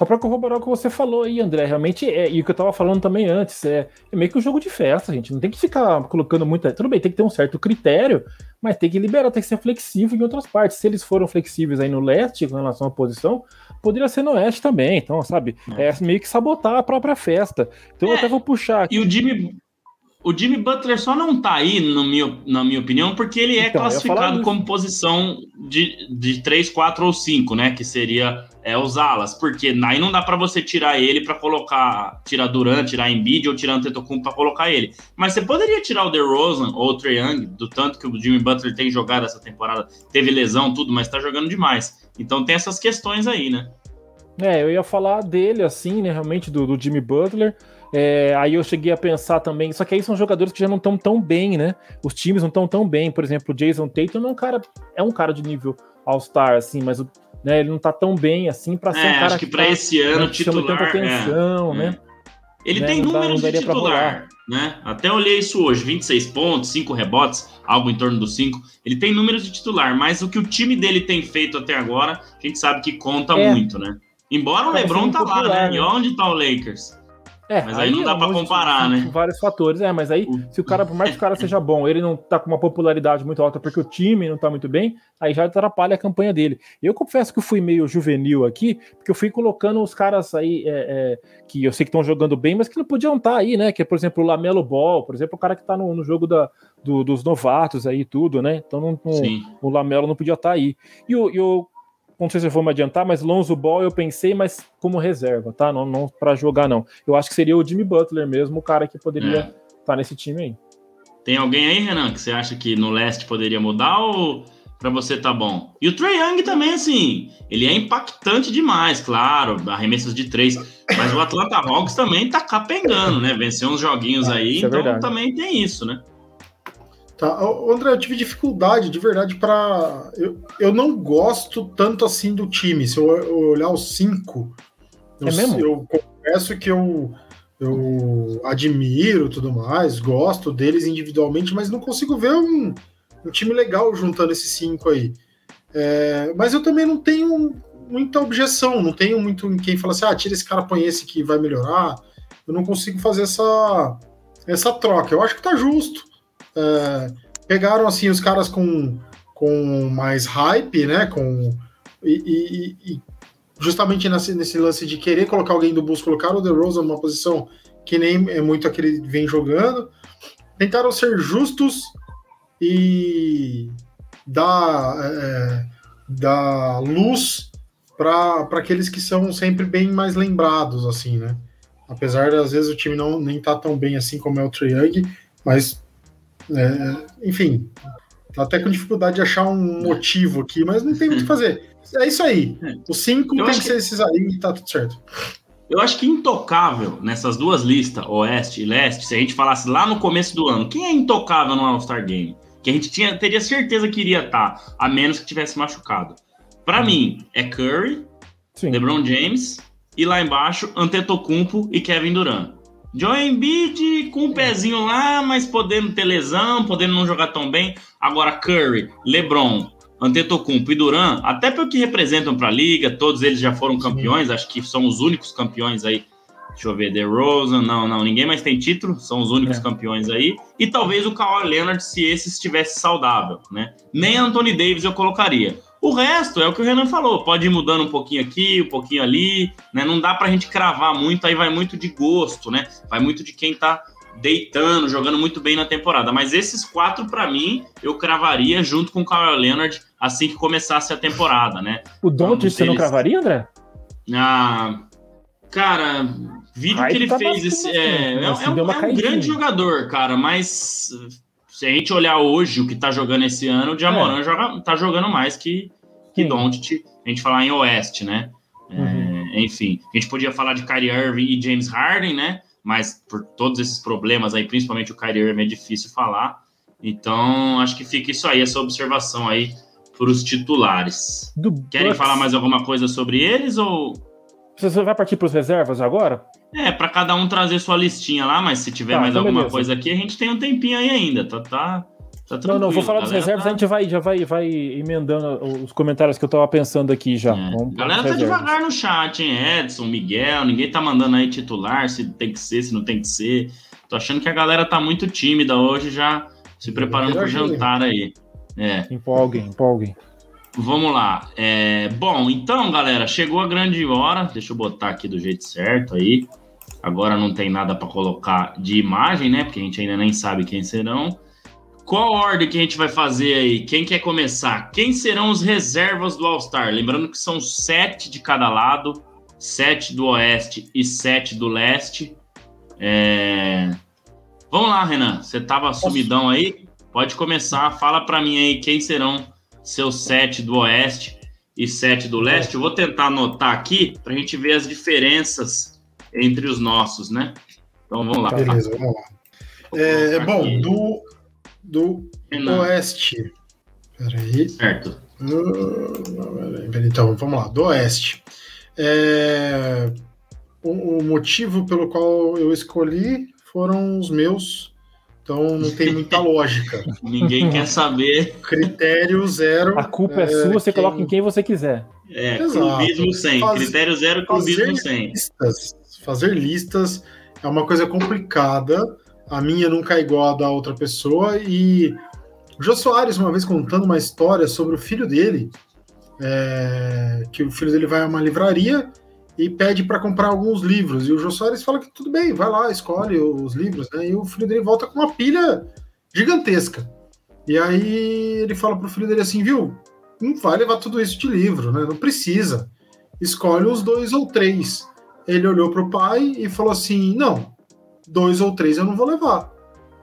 Só para corroborar o que você falou aí, André, realmente, é, e o que eu tava falando também antes, é, é, meio que um jogo de festa, gente. Não tem que ficar colocando muita. Tudo bem, tem que ter um certo critério, mas tem que liberar, tem que ser flexível em outras partes. Se eles foram flexíveis aí no leste com relação à posição, poderia ser no oeste também. Então, sabe, é, é meio que sabotar a própria festa. Então é, eu até vou puxar aqui. E o Jimmy, o Jimmy Butler só não tá aí, no meu, na minha opinião, porque ele é então, classificado como posição de, de 3, 4 ou 5, né? Que seria é, os alas. Porque aí não dá para você tirar ele para colocar, tirar Durant, tirar Embiid ou tirar Antetokounmpo para colocar ele. Mas você poderia tirar o DeRozan ou o Trae Young, do tanto que o Jimmy Butler tem jogado essa temporada. Teve lesão, tudo, mas tá jogando demais. Então tem essas questões aí, né? É, eu ia falar dele, assim, né? Realmente, do, do Jimmy Butler. É, aí eu cheguei a pensar também, só que aí são jogadores que já não estão tão bem, né? Os times não estão tão bem. Por exemplo, o Jason Tatum é um cara, é um cara de nível All-Star, assim, mas o, né, ele não tá tão bem assim para ser é, um cara acho que, que para tá, esse ano né, titular chama tanta atenção, é, né? Ele né, tem números de titular, né? Até olhei isso hoje, 26 pontos, 5 rebotes, algo em torno dos 5. Ele tem números de titular, mas o que o time dele tem feito até agora, a gente sabe que conta é. muito, né? Embora o LeBron tá lá, né? E né? onde tá o Lakers? É, mas aí, aí não dá para comparar, né? Vários fatores, é, mas aí se o cara, por mais que o cara seja bom, ele não tá com uma popularidade muito alta porque o time não tá muito bem, aí já atrapalha a campanha dele. Eu confesso que eu fui meio juvenil aqui, porque eu fui colocando os caras aí é, é, que eu sei que estão jogando bem, mas que não podiam estar tá aí, né? Que é, por exemplo, o Lamelo Ball, por exemplo, o cara que tá no, no jogo da, do, dos novatos aí tudo, né? Então não, não, o Lamelo não podia estar tá aí. E e o não sei se eu vou me adiantar, mas Lonzo Ball eu pensei, mas como reserva, tá? Não, não para jogar, não. Eu acho que seria o Jimmy Butler mesmo, o cara que poderia estar é. tá nesse time aí. Tem alguém aí, Renan, que você acha que no leste poderia mudar ou para você tá bom? E o Trey Young também, assim, ele é impactante demais, claro, arremessos de três, mas o Atlanta Hawks também tá capengando, né? Venceu uns joguinhos aí, é então é também tem isso, né? Tá, André, eu tive dificuldade de verdade para. Eu, eu não gosto tanto assim do time. Se eu, eu olhar os cinco, é eu, mesmo? eu confesso que eu, eu admiro tudo mais, gosto deles individualmente, mas não consigo ver um, um time legal juntando esses cinco aí. É, mas eu também não tenho muita objeção, não tenho muito em quem fala assim, ah, tira esse cara, põe esse que vai melhorar. Eu não consigo fazer essa, essa troca. Eu acho que tá justo. É, pegaram assim os caras com, com mais hype, né? Com, e, e, e justamente nesse, nesse, lance de querer colocar alguém do Bulls, colocar o DeRozan numa posição que nem é muito a que ele vem jogando. Tentaram ser justos e dar, é, dar luz para aqueles que são sempre bem mais lembrados, assim, né? Apesar de às vezes o time não nem tá tão bem assim como é o Young, mas é, enfim, tá até com dificuldade de achar um motivo aqui, mas não tem muito o que fazer. É isso aí. Os cinco Eu tem que ser esses aí e tá tudo certo. Eu acho que intocável nessas duas listas, Oeste e Leste, se a gente falasse lá no começo do ano, quem é intocável no All-Star Game? que a gente tinha, teria certeza que iria estar, tá, a menos que tivesse machucado. Para mim, é Curry, Sim. LeBron James e lá embaixo Antetokounmpo e Kevin Durant. Joe Embiid com o um pezinho lá, mas podendo ter lesão, podendo não jogar tão bem. Agora Curry, LeBron, Antetokounmpo e Durant, até pelo que representam para a liga, todos eles já foram campeões, Sim. acho que são os únicos campeões aí. Deixa eu ver, The Rosen, não, não, ninguém mais tem título, são os únicos é. campeões aí. E talvez o Kawhi Leonard, se esse estivesse saudável, né? Nem Anthony Davis eu colocaria. O resto é o que o Renan falou, pode ir mudando um pouquinho aqui, um pouquinho ali, né? Não dá pra gente cravar muito, aí vai muito de gosto, né? Vai muito de quem tá deitando, jogando muito bem na temporada. Mas esses quatro, para mim, eu cravaria junto com o Kawhi Leonard assim que começasse a temporada, né? O Doncic você não cravaria, André? Ah, cara, vídeo que ele tá fez esse, é, é, é, um, é um grande jogador, cara, mas se a gente olhar hoje o que tá jogando esse ano, o Jamoran é. joga, tá jogando mais que, que Doncic, a gente falar em Oeste, né? É, uhum. É, enfim, a gente podia falar de Kyrie Irving e James Harden, né? Mas por todos esses problemas aí, principalmente o Kyrie Irving, é difícil falar. Então, acho que fica isso aí, essa observação aí para os titulares. Do Querem Bucks. falar mais alguma coisa sobre eles ou você vai partir para os reservas agora? É, para cada um trazer sua listinha lá, mas se tiver tá, mais então alguma beleza. coisa aqui, a gente tem um tempinho aí ainda, tá? tá, tá não, não, vou falar dos reservas, tá... a gente vai, já vai, vai emendando os comentários que eu tava pensando aqui já. É. Vamos galera tá devagar no chat, hein? Edson, Miguel, ninguém tá mandando aí titular, se tem que ser, se não tem que ser. Tô achando que a galera tá muito tímida hoje, já se preparando pro jantar aí. É. Empolguem, empolguem. Vamos lá. É, bom, então, galera, chegou a grande hora. Deixa eu botar aqui do jeito certo aí. Agora não tem nada para colocar de imagem, né? Porque a gente ainda nem sabe quem serão. Qual ordem que a gente vai fazer aí? Quem quer começar? Quem serão os reservas do All-Star? Lembrando que são sete de cada lado, sete do Oeste e sete do Leste. É... Vamos lá, Renan. Você tava sumidão aí? Pode começar. Fala para mim aí quem serão seus sete do Oeste e sete do Leste. Eu vou tentar anotar aqui para a gente ver as diferenças entre os nossos, né? Então vamos lá. Beleza, vamos lá. É, bom, do, do Oeste. Peraí. Certo. Então, vamos lá, do Oeste. É, o, o motivo pelo qual eu escolhi foram os meus então não tem muita lógica. Ninguém quer saber. Critério zero. A culpa é, é sua, quem... você coloca em quem você quiser. É, Exato. clubismo sem. Faz... Critério zero, clubismo sem. Listas, fazer listas é uma coisa complicada. A minha nunca é igual a da outra pessoa. E o Jô Soares, uma vez contando uma história sobre o filho dele, é... que o filho dele vai a uma livraria e pede para comprar alguns livros. E o Jô Soares fala que tudo bem, vai lá, escolhe os livros, né? E o filho dele volta com uma pilha gigantesca. E aí ele fala pro filho dele assim, viu? Não vai levar tudo isso de livro, né? Não precisa. Escolhe os dois ou três. Ele olhou pro pai e falou assim: não, dois ou três eu não vou levar.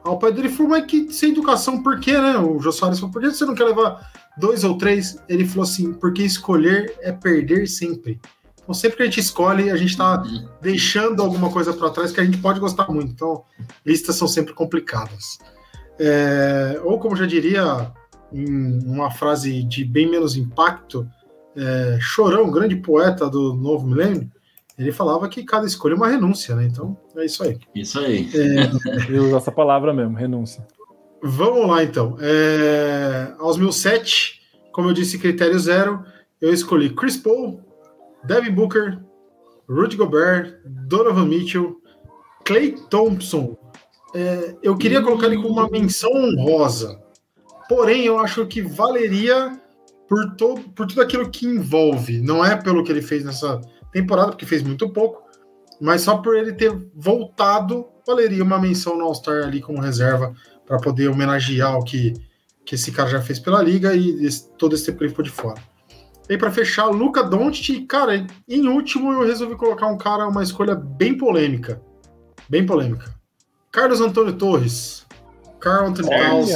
Aí o pai dele falou, mas que sem educação, por quê, né? O Jô Soares falou, por que você não quer levar dois ou três? Ele falou assim, porque escolher é perder sempre. Então, sempre que a gente escolhe, a gente está deixando alguma coisa para trás que a gente pode gostar muito. Então, listas são sempre complicadas. É, ou, como já diria em uma frase de bem menos impacto, é, Chorão, grande poeta do novo milênio, ele falava que cada escolha é uma renúncia, né? Então, é isso aí. Isso aí. É, Eu uso essa palavra mesmo, renúncia. Vamos lá, então. É, aos meus sete, como eu disse, critério zero, eu escolhi Chris Paul, Devin Booker, Rudy Gobert, Donovan Mitchell, Clay Thompson. É, eu queria colocar ele com uma menção honrosa. Porém, eu acho que valeria por, todo, por tudo aquilo que envolve. Não é pelo que ele fez nessa temporada, porque fez muito pouco, mas só por ele ter voltado, valeria uma menção no All-Star ali como reserva para poder homenagear o que, que esse cara já fez pela liga e esse, todo esse tempo ele ficou de fora. E para fechar, Luca Doncic, cara, em último eu resolvi colocar um cara, uma escolha bem polêmica. Bem polêmica. Carlos Antônio Torres. Carl Anthony Towns.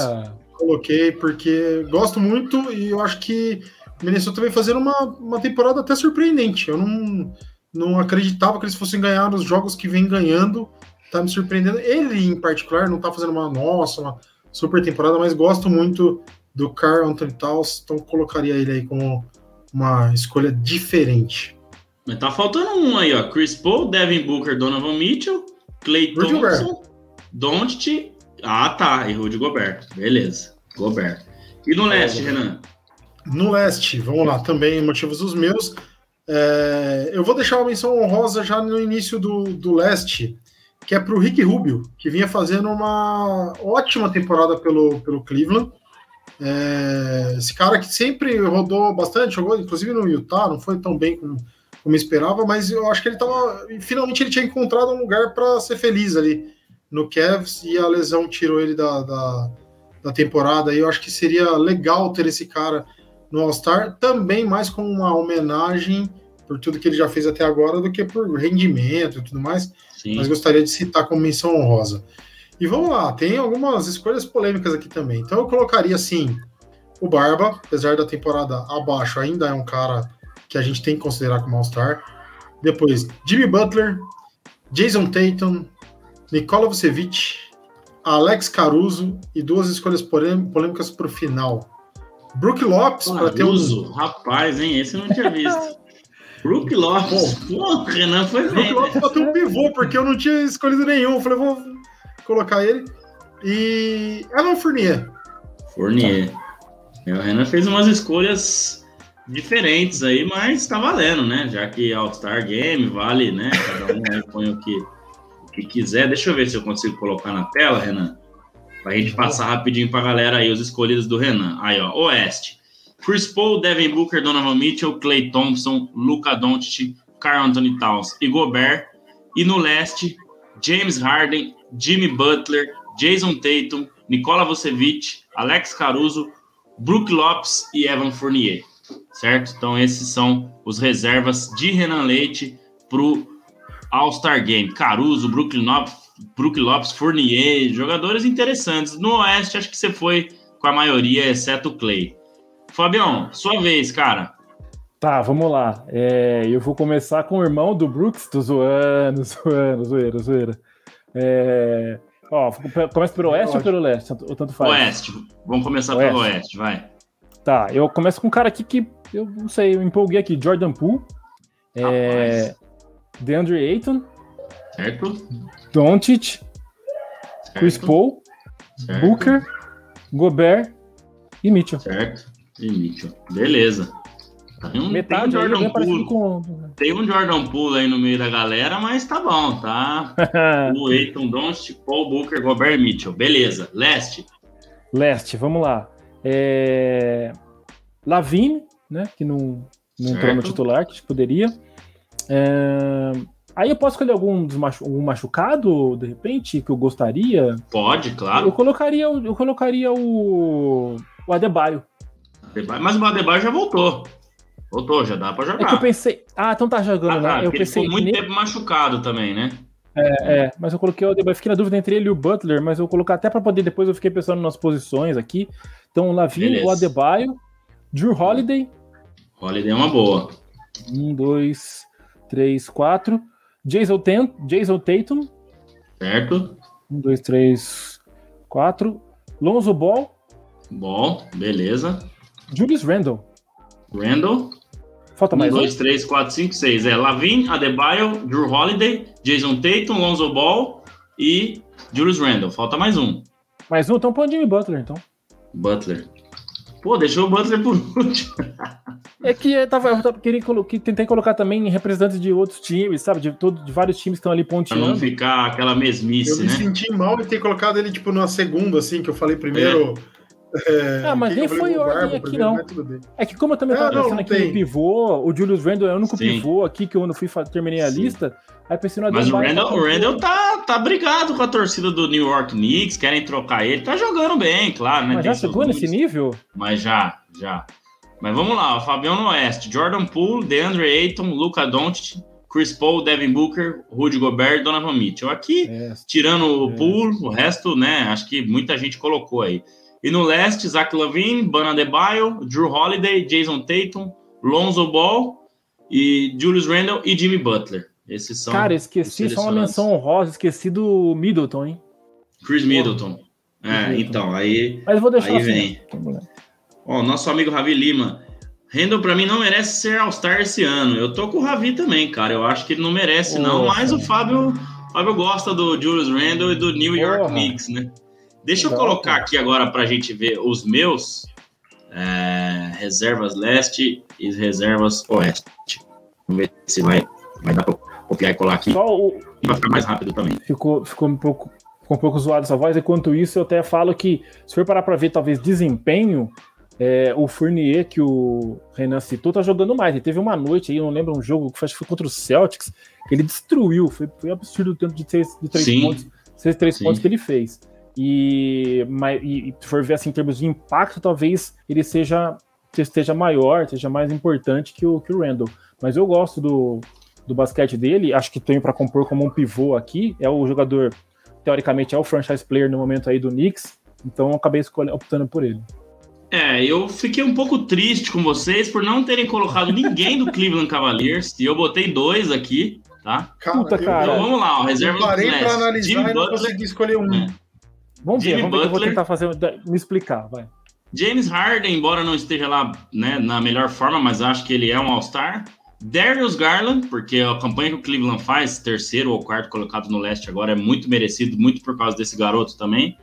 Coloquei porque gosto muito e eu acho que o Minnesota vem fazendo uma, uma temporada até surpreendente. Eu não, não acreditava que eles fossem ganhar nos jogos que vem ganhando. Tá me surpreendendo. Ele, em particular, não tá fazendo uma nossa, uma super temporada, mas gosto muito do Carl Anthony Towns, então colocaria ele aí como uma escolha diferente. Mas tá faltando um aí, ó. Chris Paul, Devin Booker, Donovan Mitchell, Clay Rudy Thompson, Doncic. Ah, tá. E Rudy Gobert. Beleza. Gobert. E no leste, Renan? No leste, vamos lá, também motivos dos meus. É, eu vou deixar uma menção honrosa já no início do, do leste, que é para o Rick Rubio, que vinha fazendo uma ótima temporada pelo, pelo Cleveland. É, esse cara que sempre rodou bastante, jogou inclusive no Utah, não foi tão bem como, como esperava, mas eu acho que ele estava. Finalmente ele tinha encontrado um lugar para ser feliz ali no Cavs e a lesão tirou ele da, da, da temporada. E eu acho que seria legal ter esse cara no All-Star, também mais como uma homenagem por tudo que ele já fez até agora do que por rendimento e tudo mais. Sim. Mas gostaria de citar como menção honrosa. E vamos lá, tem algumas escolhas polêmicas aqui também. Então eu colocaria assim o Barba, apesar da temporada abaixo, ainda é um cara que a gente tem que considerar como All-Star. Depois, Jimmy Butler, Jason Tatum, Nikola Vucevic, Alex Caruso e duas escolhas polêmicas para o final. Brook Lopes para ter um. Rapaz, hein? Esse eu não tinha visto. Brook Lopes. Pô, Renan foi bem. Brook Lopes para ter um pivô, porque eu não tinha escolhido nenhum. Eu falei, vou colocar ele. E Evan Fournier. Fournier. É, o Renan fez umas escolhas diferentes aí, mas tá valendo, né? Já que All-Star Game vale, né? Cada um aí põe o que, o que quiser. Deixa eu ver se eu consigo colocar na tela, Renan. Pra gente passar rapidinho pra galera aí os escolhidos do Renan. Aí, ó, Oeste. Chris Paul, Devin Booker, Donovan Mitchell, Clay Thompson, Luca Doncic, Carl Anthony Towns e Gobert. E no Leste, James Harden, Jimmy Butler, Jason Tatum, Nikola Vucevic, Alex Caruso, Brook Lopes e Evan Fournier. Certo? Então esses são os reservas de Renan Leite pro All-Star Game. Caruso, Brooklyn Lopes, Brook Lopes, Fournier, jogadores interessantes. No Oeste, acho que você foi com a maioria, exceto o Clay. Fabião, sua vez, cara. Tá, vamos lá. É, eu vou começar com o irmão do Brooks, tô zoando, zoando, zoeira, zoeira. É, ó, começa pelo oeste ou pelo leste? Ou tanto faz? Oeste. Vamos começar oeste. pelo oeste, vai. Tá, eu começo com um cara aqui que eu não sei, eu empolguei aqui. Jordan Poole. É, DeAndre Ayton. Certo. Doncic, Chris Paul, certo. Booker, Gobert e Mitchell. Certo. E Mitchell. Beleza. Tem um, Metade tem um Jordan Poole. Com... Tem um Jordan Poole aí no meio da galera, mas tá bom, tá? o Eiton Doncic, Paul Booker, Gobert e Mitchell. Beleza. Leste. Leste, vamos lá. É... Lavine, né? Que não, não entrou no titular, que poderia. É... Aí eu posso escolher algum, algum machucado, de repente, que eu gostaria? Pode, claro. Eu colocaria, eu colocaria o, o Adebayo. Adebayo. Mas o Adebayo já voltou. Voltou, já dá pra jogar. É que eu pensei. Ah, então tá jogando, ah, né? Tá, eu pensei. Ele ficou muito tempo machucado também, né? É, é, mas eu coloquei o Adebayo. Fiquei na dúvida entre ele e o Butler, mas eu vou colocar até pra poder. Depois eu fiquei pensando nas posições aqui. Então, o Lavigne, o Adebayo, Drew Holiday. Holiday é uma boa. Um, dois, três, quatro. Jason, Tent, Jason Tatum. Certo. Um, dois, três, quatro. Lonzo Ball. Ball, beleza. Julius Randle. Randle. Falta mais um. dois, três, quatro, cinco, seis. É Lavin, Adebayo, Drew Holiday, Jason Tatum, Lonzo Ball e Julius Randle. Falta mais um. Mais um? Então põe o Jimmy Butler, então. Butler. Pô, deixou o Butler por último. É que eu tava, eu tava querendo que tentei colocar também representantes de outros times, sabe? De, todo, de vários times que estão ali ponteando. Pra não ficar aquela mesmice, eu né? Eu me senti mal de ter colocado ele, tipo, numa segunda, assim, que eu falei primeiro. É. É, ah, mas nem foi ordem aqui, não. É que como eu também é, tava pensando aqui no pivô, o Julius Randle é o único Sim. pivô aqui que eu não fui terminei a Sim. lista. Aí pensei no Mas o Randle, o Randle tá, tá brigado com a torcida do New York Knicks, querem trocar ele. Tá jogando bem, claro, né? Mas já chegou nesse nível? Mas já, já. Mas vamos lá, o Fabião no Oeste. Jordan Poole, DeAndre Ayton, Luca Doncic, Chris Paul, Devin Booker, Rudy Gobert, Donovan Mitchell. Aqui, é. tirando o é. Poole, o resto, né, acho que muita gente colocou aí. E no leste, Zach Lavine, Bana Debaio, Drew Holiday, Jason Tatum, Lonzo Ball e Julius Randle e Jimmy Butler. Esses são Cara, esqueci só uma menção honrosa, esqueci do Middleton, hein? Chris Middleton. É, então, aí. Mas vou deixar aí assim. vem. Ó, nosso amigo Ravi Lima. Randall, pra mim, não merece ser All-Star esse ano. Eu tô com o Ravi também, cara. Eu acho que ele não merece, não. Mas o Fábio, o Fábio gosta do Julius Randle e do New York. Knicks, né? Deixa eu colocar aqui agora pra gente ver os meus. é, reservas leste e reservas oeste. Vamos ver se vai, vai dar pra copiar e colar aqui. Só o, Vai ficar mais rápido também. ficou, ficou um pouco ficou um pouco zoado essa voz. Enquanto isso, eu até falo que, se for parar para ver, talvez desempenho, é, o Fournier, que o Renan citou, tá jogando mais. Ele teve uma noite aí, eu não lembro um jogo que acho que foi contra o Celtics, que ele destruiu. Foi, foi absurdo o tanto de, seis, de três Sim. pontos, seis, três Sim. pontos que ele fez. E, mas, e, e se for ver assim, em termos de impacto, talvez ele seja esteja maior, seja mais importante que o, que o Randall. Mas eu gosto do, do basquete dele, acho que tenho para compor como um pivô aqui. É o jogador, teoricamente, é o franchise player no momento aí do Knicks, então eu acabei escolhendo, optando por ele. É, eu fiquei um pouco triste com vocês por não terem colocado ninguém do Cleveland Cavaliers. E eu botei dois aqui, tá? Cara, Puta, eu- cara. Então vamos lá, ó, Eu reserva do parei pra analisar Jimmy e não Butler, consegui escolher um. É. Vamos ver, Jimmy vamos ver, que eu vou Butler. tentar fazer, me explicar, vai. James Harden, embora não esteja lá né, na melhor forma, mas acho que ele é um All-Star. Darius Garland, porque a campanha que o Cleveland faz, terceiro ou quarto colocado no leste agora, é muito merecido, muito por causa desse garoto também.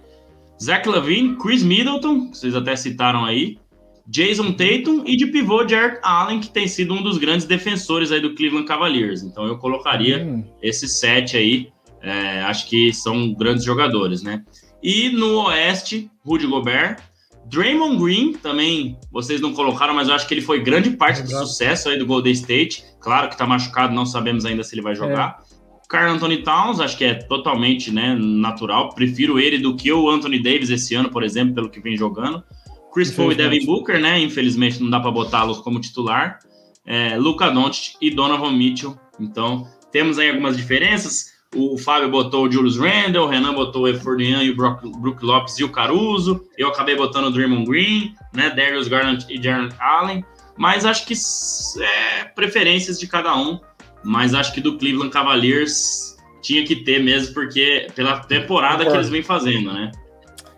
Zach Lavine, Chris Middleton, que vocês até citaram aí. Jason Tatum e de pivô Jared Allen, que tem sido um dos grandes defensores aí do Cleveland Cavaliers. Então eu colocaria Hum, esses sete aí, é, acho que são grandes jogadores, né? E no Oeste, Rudy Gobert, Draymond Green, também vocês não colocaram, mas eu acho que ele foi grande parte do sucesso aí do Golden State. Claro que tá machucado, não sabemos ainda se ele vai jogar. Carl Anthony Towns, acho que é totalmente né, natural. Prefiro ele do que o Anthony Davis esse ano, por exemplo, pelo que vem jogando. Chris Paul e. Devin Booker, né? Infelizmente não dá para botá-los como titular. É, Luca Doncic e Donovan Mitchell. Então, temos aí algumas diferenças. O Fábio botou o Julius Randle, o Renan botou o Efordinhan e o Brook, Brook Lopes e o Caruso. Eu acabei botando o Draymond Green, né? Darius Garland e Jared Allen. Mas acho que é preferências de cada um. Mas acho que do Cleveland Cavaliers tinha que ter mesmo, porque pela temporada que eles vêm fazendo, né?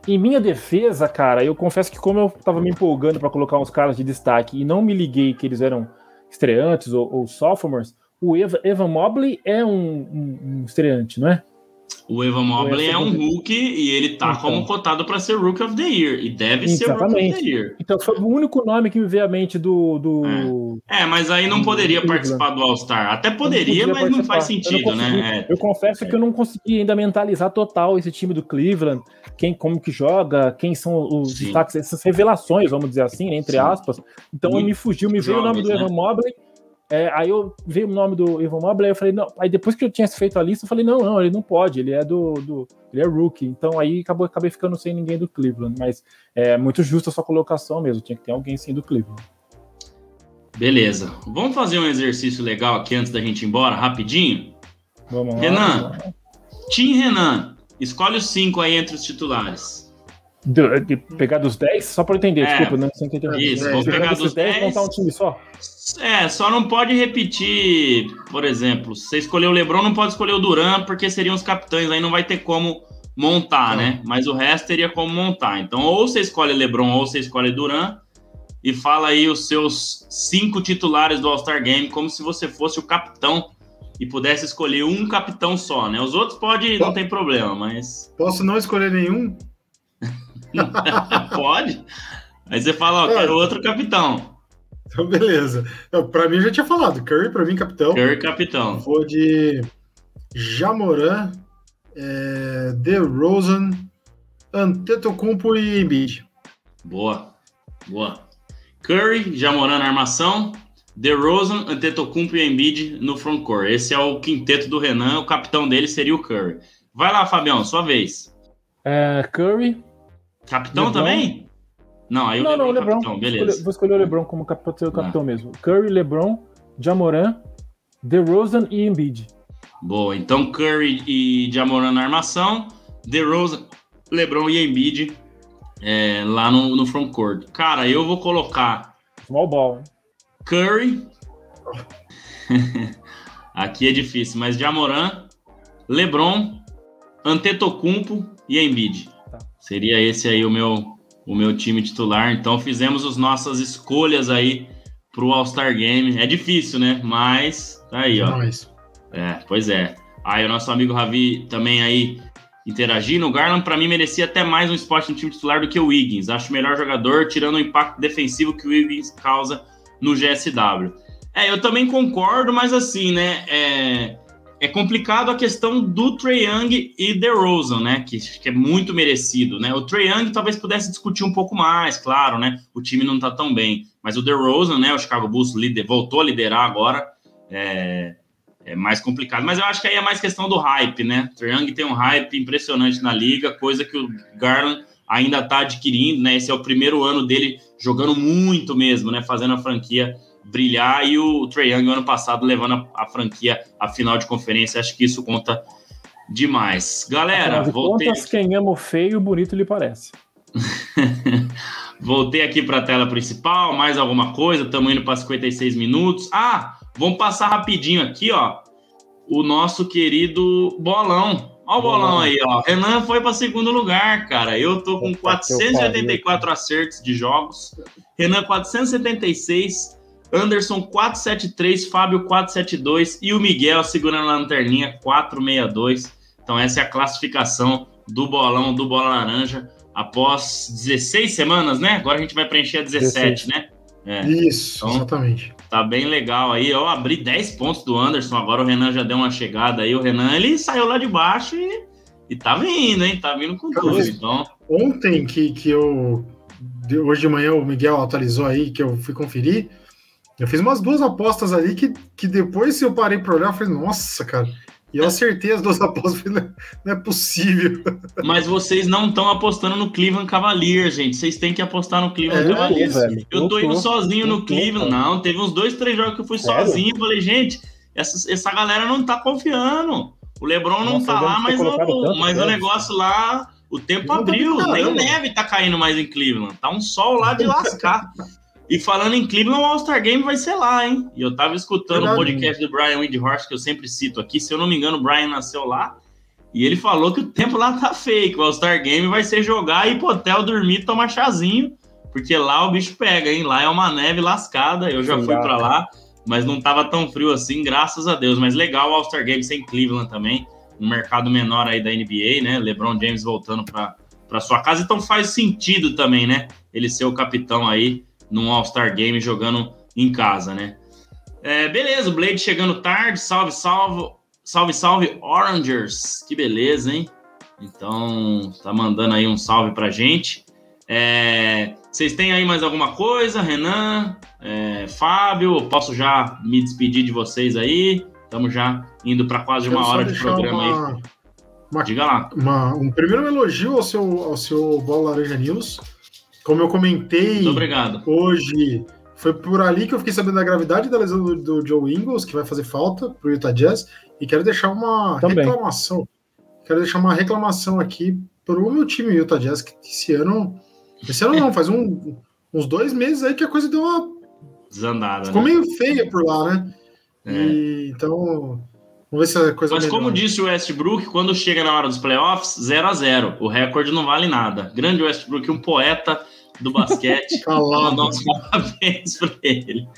Em minha defesa, cara, eu confesso que como eu tava me empolgando pra colocar uns caras de destaque e não me liguei que eles eram estreantes ou, ou sophomores, o Eva- Evan Mobley é um, um- um estreante, não é? O Evan Mobley é um é rookie e ele tá Então. como cotado para ser Rookie of the Year. E deve ser Rookie of Exatamente. the Year. Então foi o único nome que me veio à mente do. do... É, mas aí não poderia participar do All-Star. Até poderia, podia mas não faz participar. Eu sentido, não né? É. Eu confesso que eu não consegui ainda mentalizar total esse time do Cleveland, quem como que joga, quem são os destaques, essas revelações, vamos dizer assim, entre Sim. aspas. Então Muito me fugiu, me veio o nome do né? Evan Mobley. É, aí eu veio o nome do Evan Mobley, eu falei, não. Aí depois que eu tinha feito a lista, eu falei, não, não, ele não pode, ele é do. do- ele é rookie. Então aí acabou, acabei ficando sem ninguém do Cleveland. Mas é muito justa a sua colocação mesmo. Tinha que ter alguém sim do Cleveland. Beleza. Vamos fazer um exercício legal aqui antes da gente ir embora, rapidinho? Vamos lá. Renan. Tim Renan, escolhe os cinco aí entre os titulares. De, de pegar dos 10, só para eu entender, É, desculpa, não sei que Isso, É, vamos Pegar dos 10 10. montar um time só. É, só não pode repetir, por exemplo, se você escolher o LeBron, não pode escolher o Duran, porque seriam os capitães, aí não vai ter como montar, Não. né? Mas o resto teria como montar. Então, ou você escolhe LeBron, ou você escolhe Duran, e fala aí os seus cinco titulares do All-Star Game, como se você fosse o capitão e pudesse escolher um capitão só, né? Os outros pode, não tem problema, mas Posso não escolher nenhum? pode. Aí você fala, ó, Pode. quero outro capitão. Então, beleza. Eu, pra mim, eu já tinha falado. Curry, pra mim, capitão. Curry capitão. Vou de Jamoran, é, DeRozan, Antetokounmpo e Embiid. Boa, boa. Curry, Jamoran na armação, DeRozan, Antetokounmpo e Embiid no frontcourt. Esse é o quinteto do Renan, o capitão dele seria o Curry. Vai lá, Fabião, sua vez. É, Curry. Capitão LeBron? também? Não, aí não, o não, LeBron, capitão, Vou beleza. escolher- Vou escolher o LeBron como capitão, seu capitão mesmo. Curry, LeBron, Jamoran, DeRozan e Embiid. Boa, então Curry e Jamoran na armação, DeRozan, LeBron e Embiid é, lá no, no frontcourt. Cara, eu vou colocar Small ball. hein? Curry. Aqui é difícil, mas Jamoran, LeBron, Antetokounmpo e Embiid. Seria esse aí o meu, o meu time titular. Então fizemos as nossas escolhas aí para o All-Star Game. É difícil, né? Mas tá aí, ó. É, pois é. Aí o nosso amigo Ravi também aí interagindo. O Garland, para mim, merecia até mais um esporte no time titular do que o Wiggins. Acho o melhor jogador, tirando o impacto defensivo que o Wiggins causa no GSW. É, eu também concordo, mas assim, né? É, é complicado a questão do Trey Young e DeRozan, né? Que, que é muito merecido, né? O Trey Young talvez pudesse discutir um pouco mais, claro, né? O time não tá tão bem. Mas o DeRozan, né? O Chicago Bulls lider, voltou a liderar agora. É, é mais complicado. Mas eu acho que aí é mais questão do hype, né? Trey Young tem um hype impressionante na liga, coisa que o Garland ainda tá adquirindo, né? Esse é o primeiro ano dele jogando muito mesmo, né? Fazendo a franquia brilhar e o Trae Young ano passado levando a, a, franquia à final de conferência. Acho que isso conta demais. Galera, de voltei... contas, quem ama o feio, bonito lhe parece. voltei aqui para a tela principal, mais alguma coisa, estamos indo para 56 minutos. Ah, vamos passar rapidinho aqui, ó. O nosso querido Bolão. Olha o bolão aí, ó. Renan foi para segundo lugar, cara. Eu tô com 484 acertos de jogos. Renan 476. Anderson 473, Fábio 472 e o Miguel segurando a lanterninha 462. Então essa é a classificação do bolão do Bola Laranja após 16 semanas, né? Agora a gente vai preencher a 17, 16. né? É. Isso, então, exatamente. Tá bem legal aí. Eu abri 10 pontos do Anderson, agora o Renan já deu uma chegada aí. O Renan, ele saiu lá de baixo e, e tá vindo, hein? Tá vindo com tudo. Então... Ontem que, que eu... Hoje de manhã o Miguel atualizou aí, que eu fui conferir eu fiz umas duas apostas ali que, que depois eu parei para olhar, eu falei, nossa, cara. E eu acertei as duas apostas, falei, não é possível. Mas vocês não estão apostando no Cleveland Cavaliers, gente. Vocês têm que apostar no Cleveland é, Cavaliers. eu tô, indo sozinho no Cleveland. Não, teve uns dois, três jogos que eu fui Sério? sozinho. Falei, gente, essa, essa galera não tá confiando. O Lebron não Nossa, tá lá, mas, o, mas o negócio lá, o tempo abriu. Nem neve tá caindo mais em Cleveland. Tá um sol lá de lascar. E falando em Cleveland, o All-Star Game vai ser lá, hein? E eu tava escutando o podcast do Brian Windhorst, que eu sempre cito aqui. Se eu não me engano, o Brian nasceu lá. E ele falou que o tempo lá tá feio, que o All-Star Game vai ser jogar, ir pro hotel, dormir, tomar chazinho. Porque lá o bicho pega, hein? Lá é uma neve lascada. Eu já fui para lá, mas não tava tão frio assim, graças a Deus. Mas legal o All-Star Game sem Cleveland também. Um mercado menor aí da NBA, né? LeBron James voltando para sua casa. Então faz sentido também, né? Ele ser o capitão aí num All-Star Game jogando em casa, né? É, beleza, o Blade chegando tarde, salve, salve, salve, salve, Orangers, que beleza, hein? Então, tá mandando aí um salve pra gente. É, vocês têm aí mais alguma coisa, Renan, é, Fábio? Posso já me despedir de vocês aí? Estamos já indo para quase uma hora de programa uma, aí. Uma, Diga lá. Uma, um primeiro elogio ao seu, ao seu Bola Laranja News como eu comentei hoje, foi por ali que eu fiquei sabendo da gravidade da lesão do, do Joe Ingles, que vai fazer falta para o Utah Jazz, e quero deixar uma Também. reclamação. Quero deixar uma reclamação aqui para o meu time Utah Jazz, que esse ano. Esse ano não, faz um, uns dois meses aí que a coisa deu uma. Desandada. Ficou né? meio feia por lá, né? É. E, então, Vamos ver se a coisa Mas melhora. como disse o Westbrook, quando chega na hora dos playoffs, 0 a 0 O recorde não vale nada. Grande Westbrook, um poeta do basquete. Calado. Nosso parabéns para ele.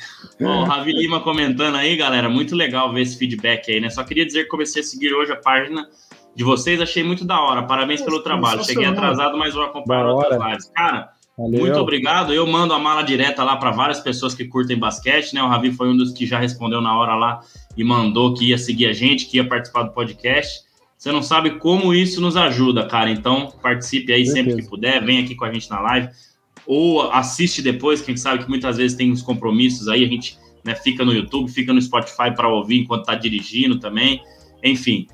Bom, o Ravi Lima comentando aí, galera. Muito legal ver esse feedback aí, né? Só queria dizer que comecei a seguir hoje a página de vocês, achei muito da hora. Parabéns pelo trabalho. Cheguei atrasado, mas vou acompanhar outras lives. Cara, Valeu. muito obrigado. Eu mando a mala direta lá para várias pessoas que curtem basquete, né? O Ravi foi um dos que já respondeu na hora lá e mandou que ia seguir a gente, que ia participar do podcast. Você não sabe como isso nos ajuda, cara. Então, participe aí sempre que puder, vem aqui com a gente na live. Ou assiste depois, quem sabe que muitas vezes tem uns compromissos aí, a gente né, fica no YouTube, fica no Spotify para ouvir enquanto tá dirigindo também. Enfim.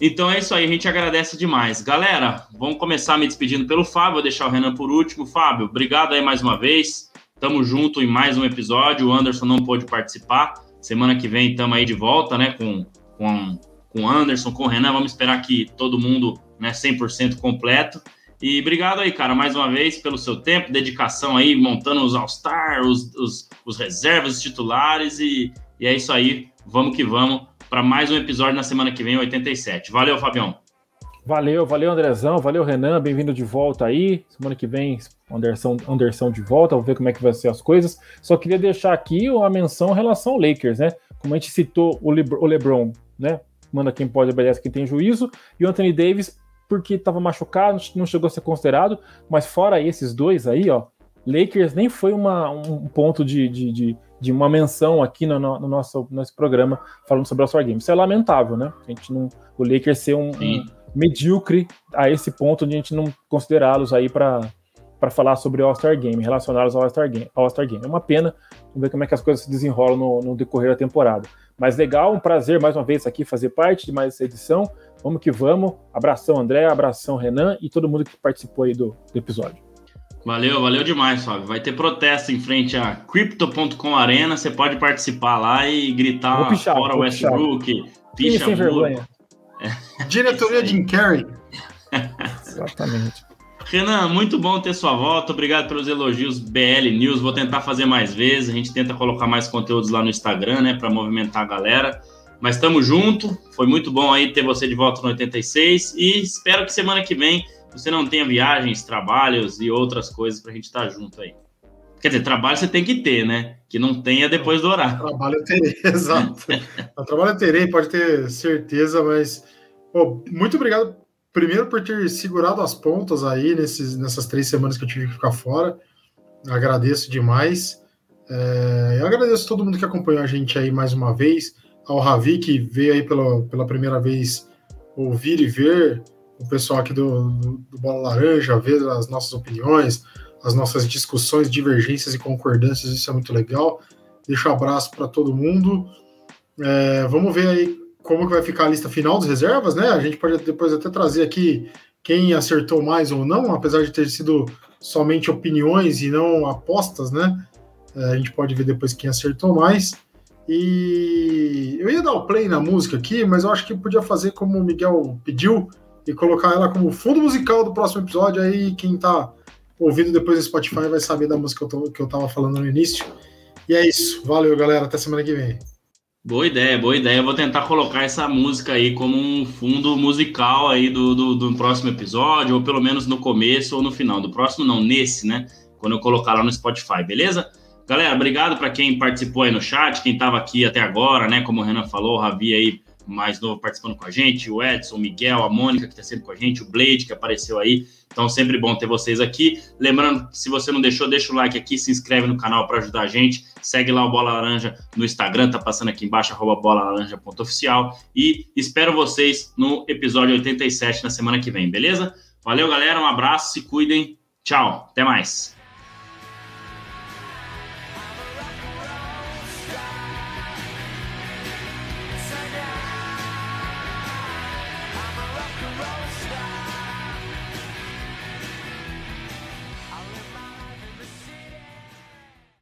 Então é isso aí, a gente agradece demais. Galera, vamos começar me despedindo pelo Fábio, vou deixar o Renan por último. Fábio, obrigado aí mais uma vez. Tamo junto em mais um episódio. O Anderson não pôde participar, Semana que vem estamos aí de volta, né? Com, com, com o Anderson, com o Renan. Vamos esperar que todo mundo, né, 100% completo. E obrigado aí, cara, mais uma vez pelo seu tempo, dedicação aí, montando os All-Star, os, os, os, reservas, os titulares. E, e é isso aí. Vamos que vamos para mais um episódio na semana que vem, 87. Valeu, Fabião. Valeu, valeu, Andrezão, valeu, Renan, bem-vindo de volta aí. Semana que vem, Anderson, Anderson de volta, vamos ver como é que vai ser as coisas. Só queria deixar aqui uma menção em relação ao Lakers, né? Como a gente citou o, Lebr o LeBron, né? Manda quem pode, obedece quem tem juízo. E o Anthony Davis, porque estava machucado, não chegou a ser considerado. Mas fora esses dois aí, ó, Lakers nem foi uma, um ponto de, de, de, de uma menção aqui no, no, nosso, nosso programa falando sobre o All-Star Game. Isso é lamentável, né? A gente não, o Lakers ser um, um medíocre a esse ponto de a gente não considerá-los aí para para falar sobre o All-Star Game, relacionados ao All-Star Game, All Game. É uma pena, vamos ver como é que as coisas se desenrolam no, no, decorrer da temporada. Mas legal, um prazer mais uma vez aqui fazer parte de mais essa edição. Vamos que vamos. Abração, André, abração, Renan e todo mundo que participou aí do, do episódio. Valeu, valeu demais, Fábio. Vai ter protesto em frente a Crypto.com Arena. Você pode participar lá e gritar pichar, fora Westbrook, picha sem vergonha. Diretoria Jim Carrey. Exatamente. Renan, muito bom ter sua volta. Obrigado pelos elogios BL News. Vou tentar fazer mais vezes. A gente tenta colocar mais conteúdos lá no Instagram, né, para movimentar a galera. Mas estamos junto. Foi muito bom aí ter você de volta no 86 e espero que semana que vem você não tenha viagens, trabalhos e outras coisas para a gente estar tá junto aí. Quer dizer, trabalho você tem que ter, né? Que não tenha depois do horário. Trabalho eu terei, exato. trabalho eu terei, pode ter certeza, mas pô, muito obrigado primeiro por ter segurado as pontas aí nesses, nessas três semanas que eu tive que ficar fora. Agradeço demais. É, eu agradeço todo mundo que acompanhou a gente aí mais uma vez. Ao Ravi, que veio aí pela, pela primeira vez ouvir e ver o pessoal aqui do, do, do Bola Laranja, ver as nossas opiniões, as nossas discussões, divergências e concordâncias, isso é muito legal. Deixo um abraço para todo mundo. É, vamos ver aí como que vai ficar a lista final das reservas, né? A gente pode depois até trazer aqui quem acertou mais ou não, apesar de ter sido somente opiniões e não apostas, né? É, a gente pode ver depois quem acertou mais. E eu ia dar o play na música aqui, mas eu acho que podia fazer como o Miguel pediu e colocar ela como fundo musical do próximo episódio. Aí quem tá ouvindo depois no Spotify vai saber da música que eu, tô, que eu tava falando no início. E é isso. Valeu, galera. Até semana que vem. Boa ideia, boa ideia. Eu vou tentar colocar essa música aí como um fundo musical aí do, do, do, próximo episódio, ou pelo menos no começo ou no final. Do próximo, não, nesse, né? Quando eu colocar lá no Spotify, beleza? Galera, obrigado para quem participou aí no chat, quem estava aqui até agora, né? Como o Renan falou, o Ravi aí mais novo participando com a gente, o Edson, o Miguel, a Mônica, que está sempre com a gente, o Blade, que apareceu aí. Então, sempre bom ter vocês aqui. Lembrando, se você não deixou, deixa o like aqui, se inscreve no canal para ajudar a gente. Segue lá o Bola Laranja no Instagram, tá passando aqui embaixo, arroba bolalaranja.oficial. E espero vocês no episódio 87 na semana que vem, beleza? Valeu, galera, um abraço, se cuidem. Tchau, até mais.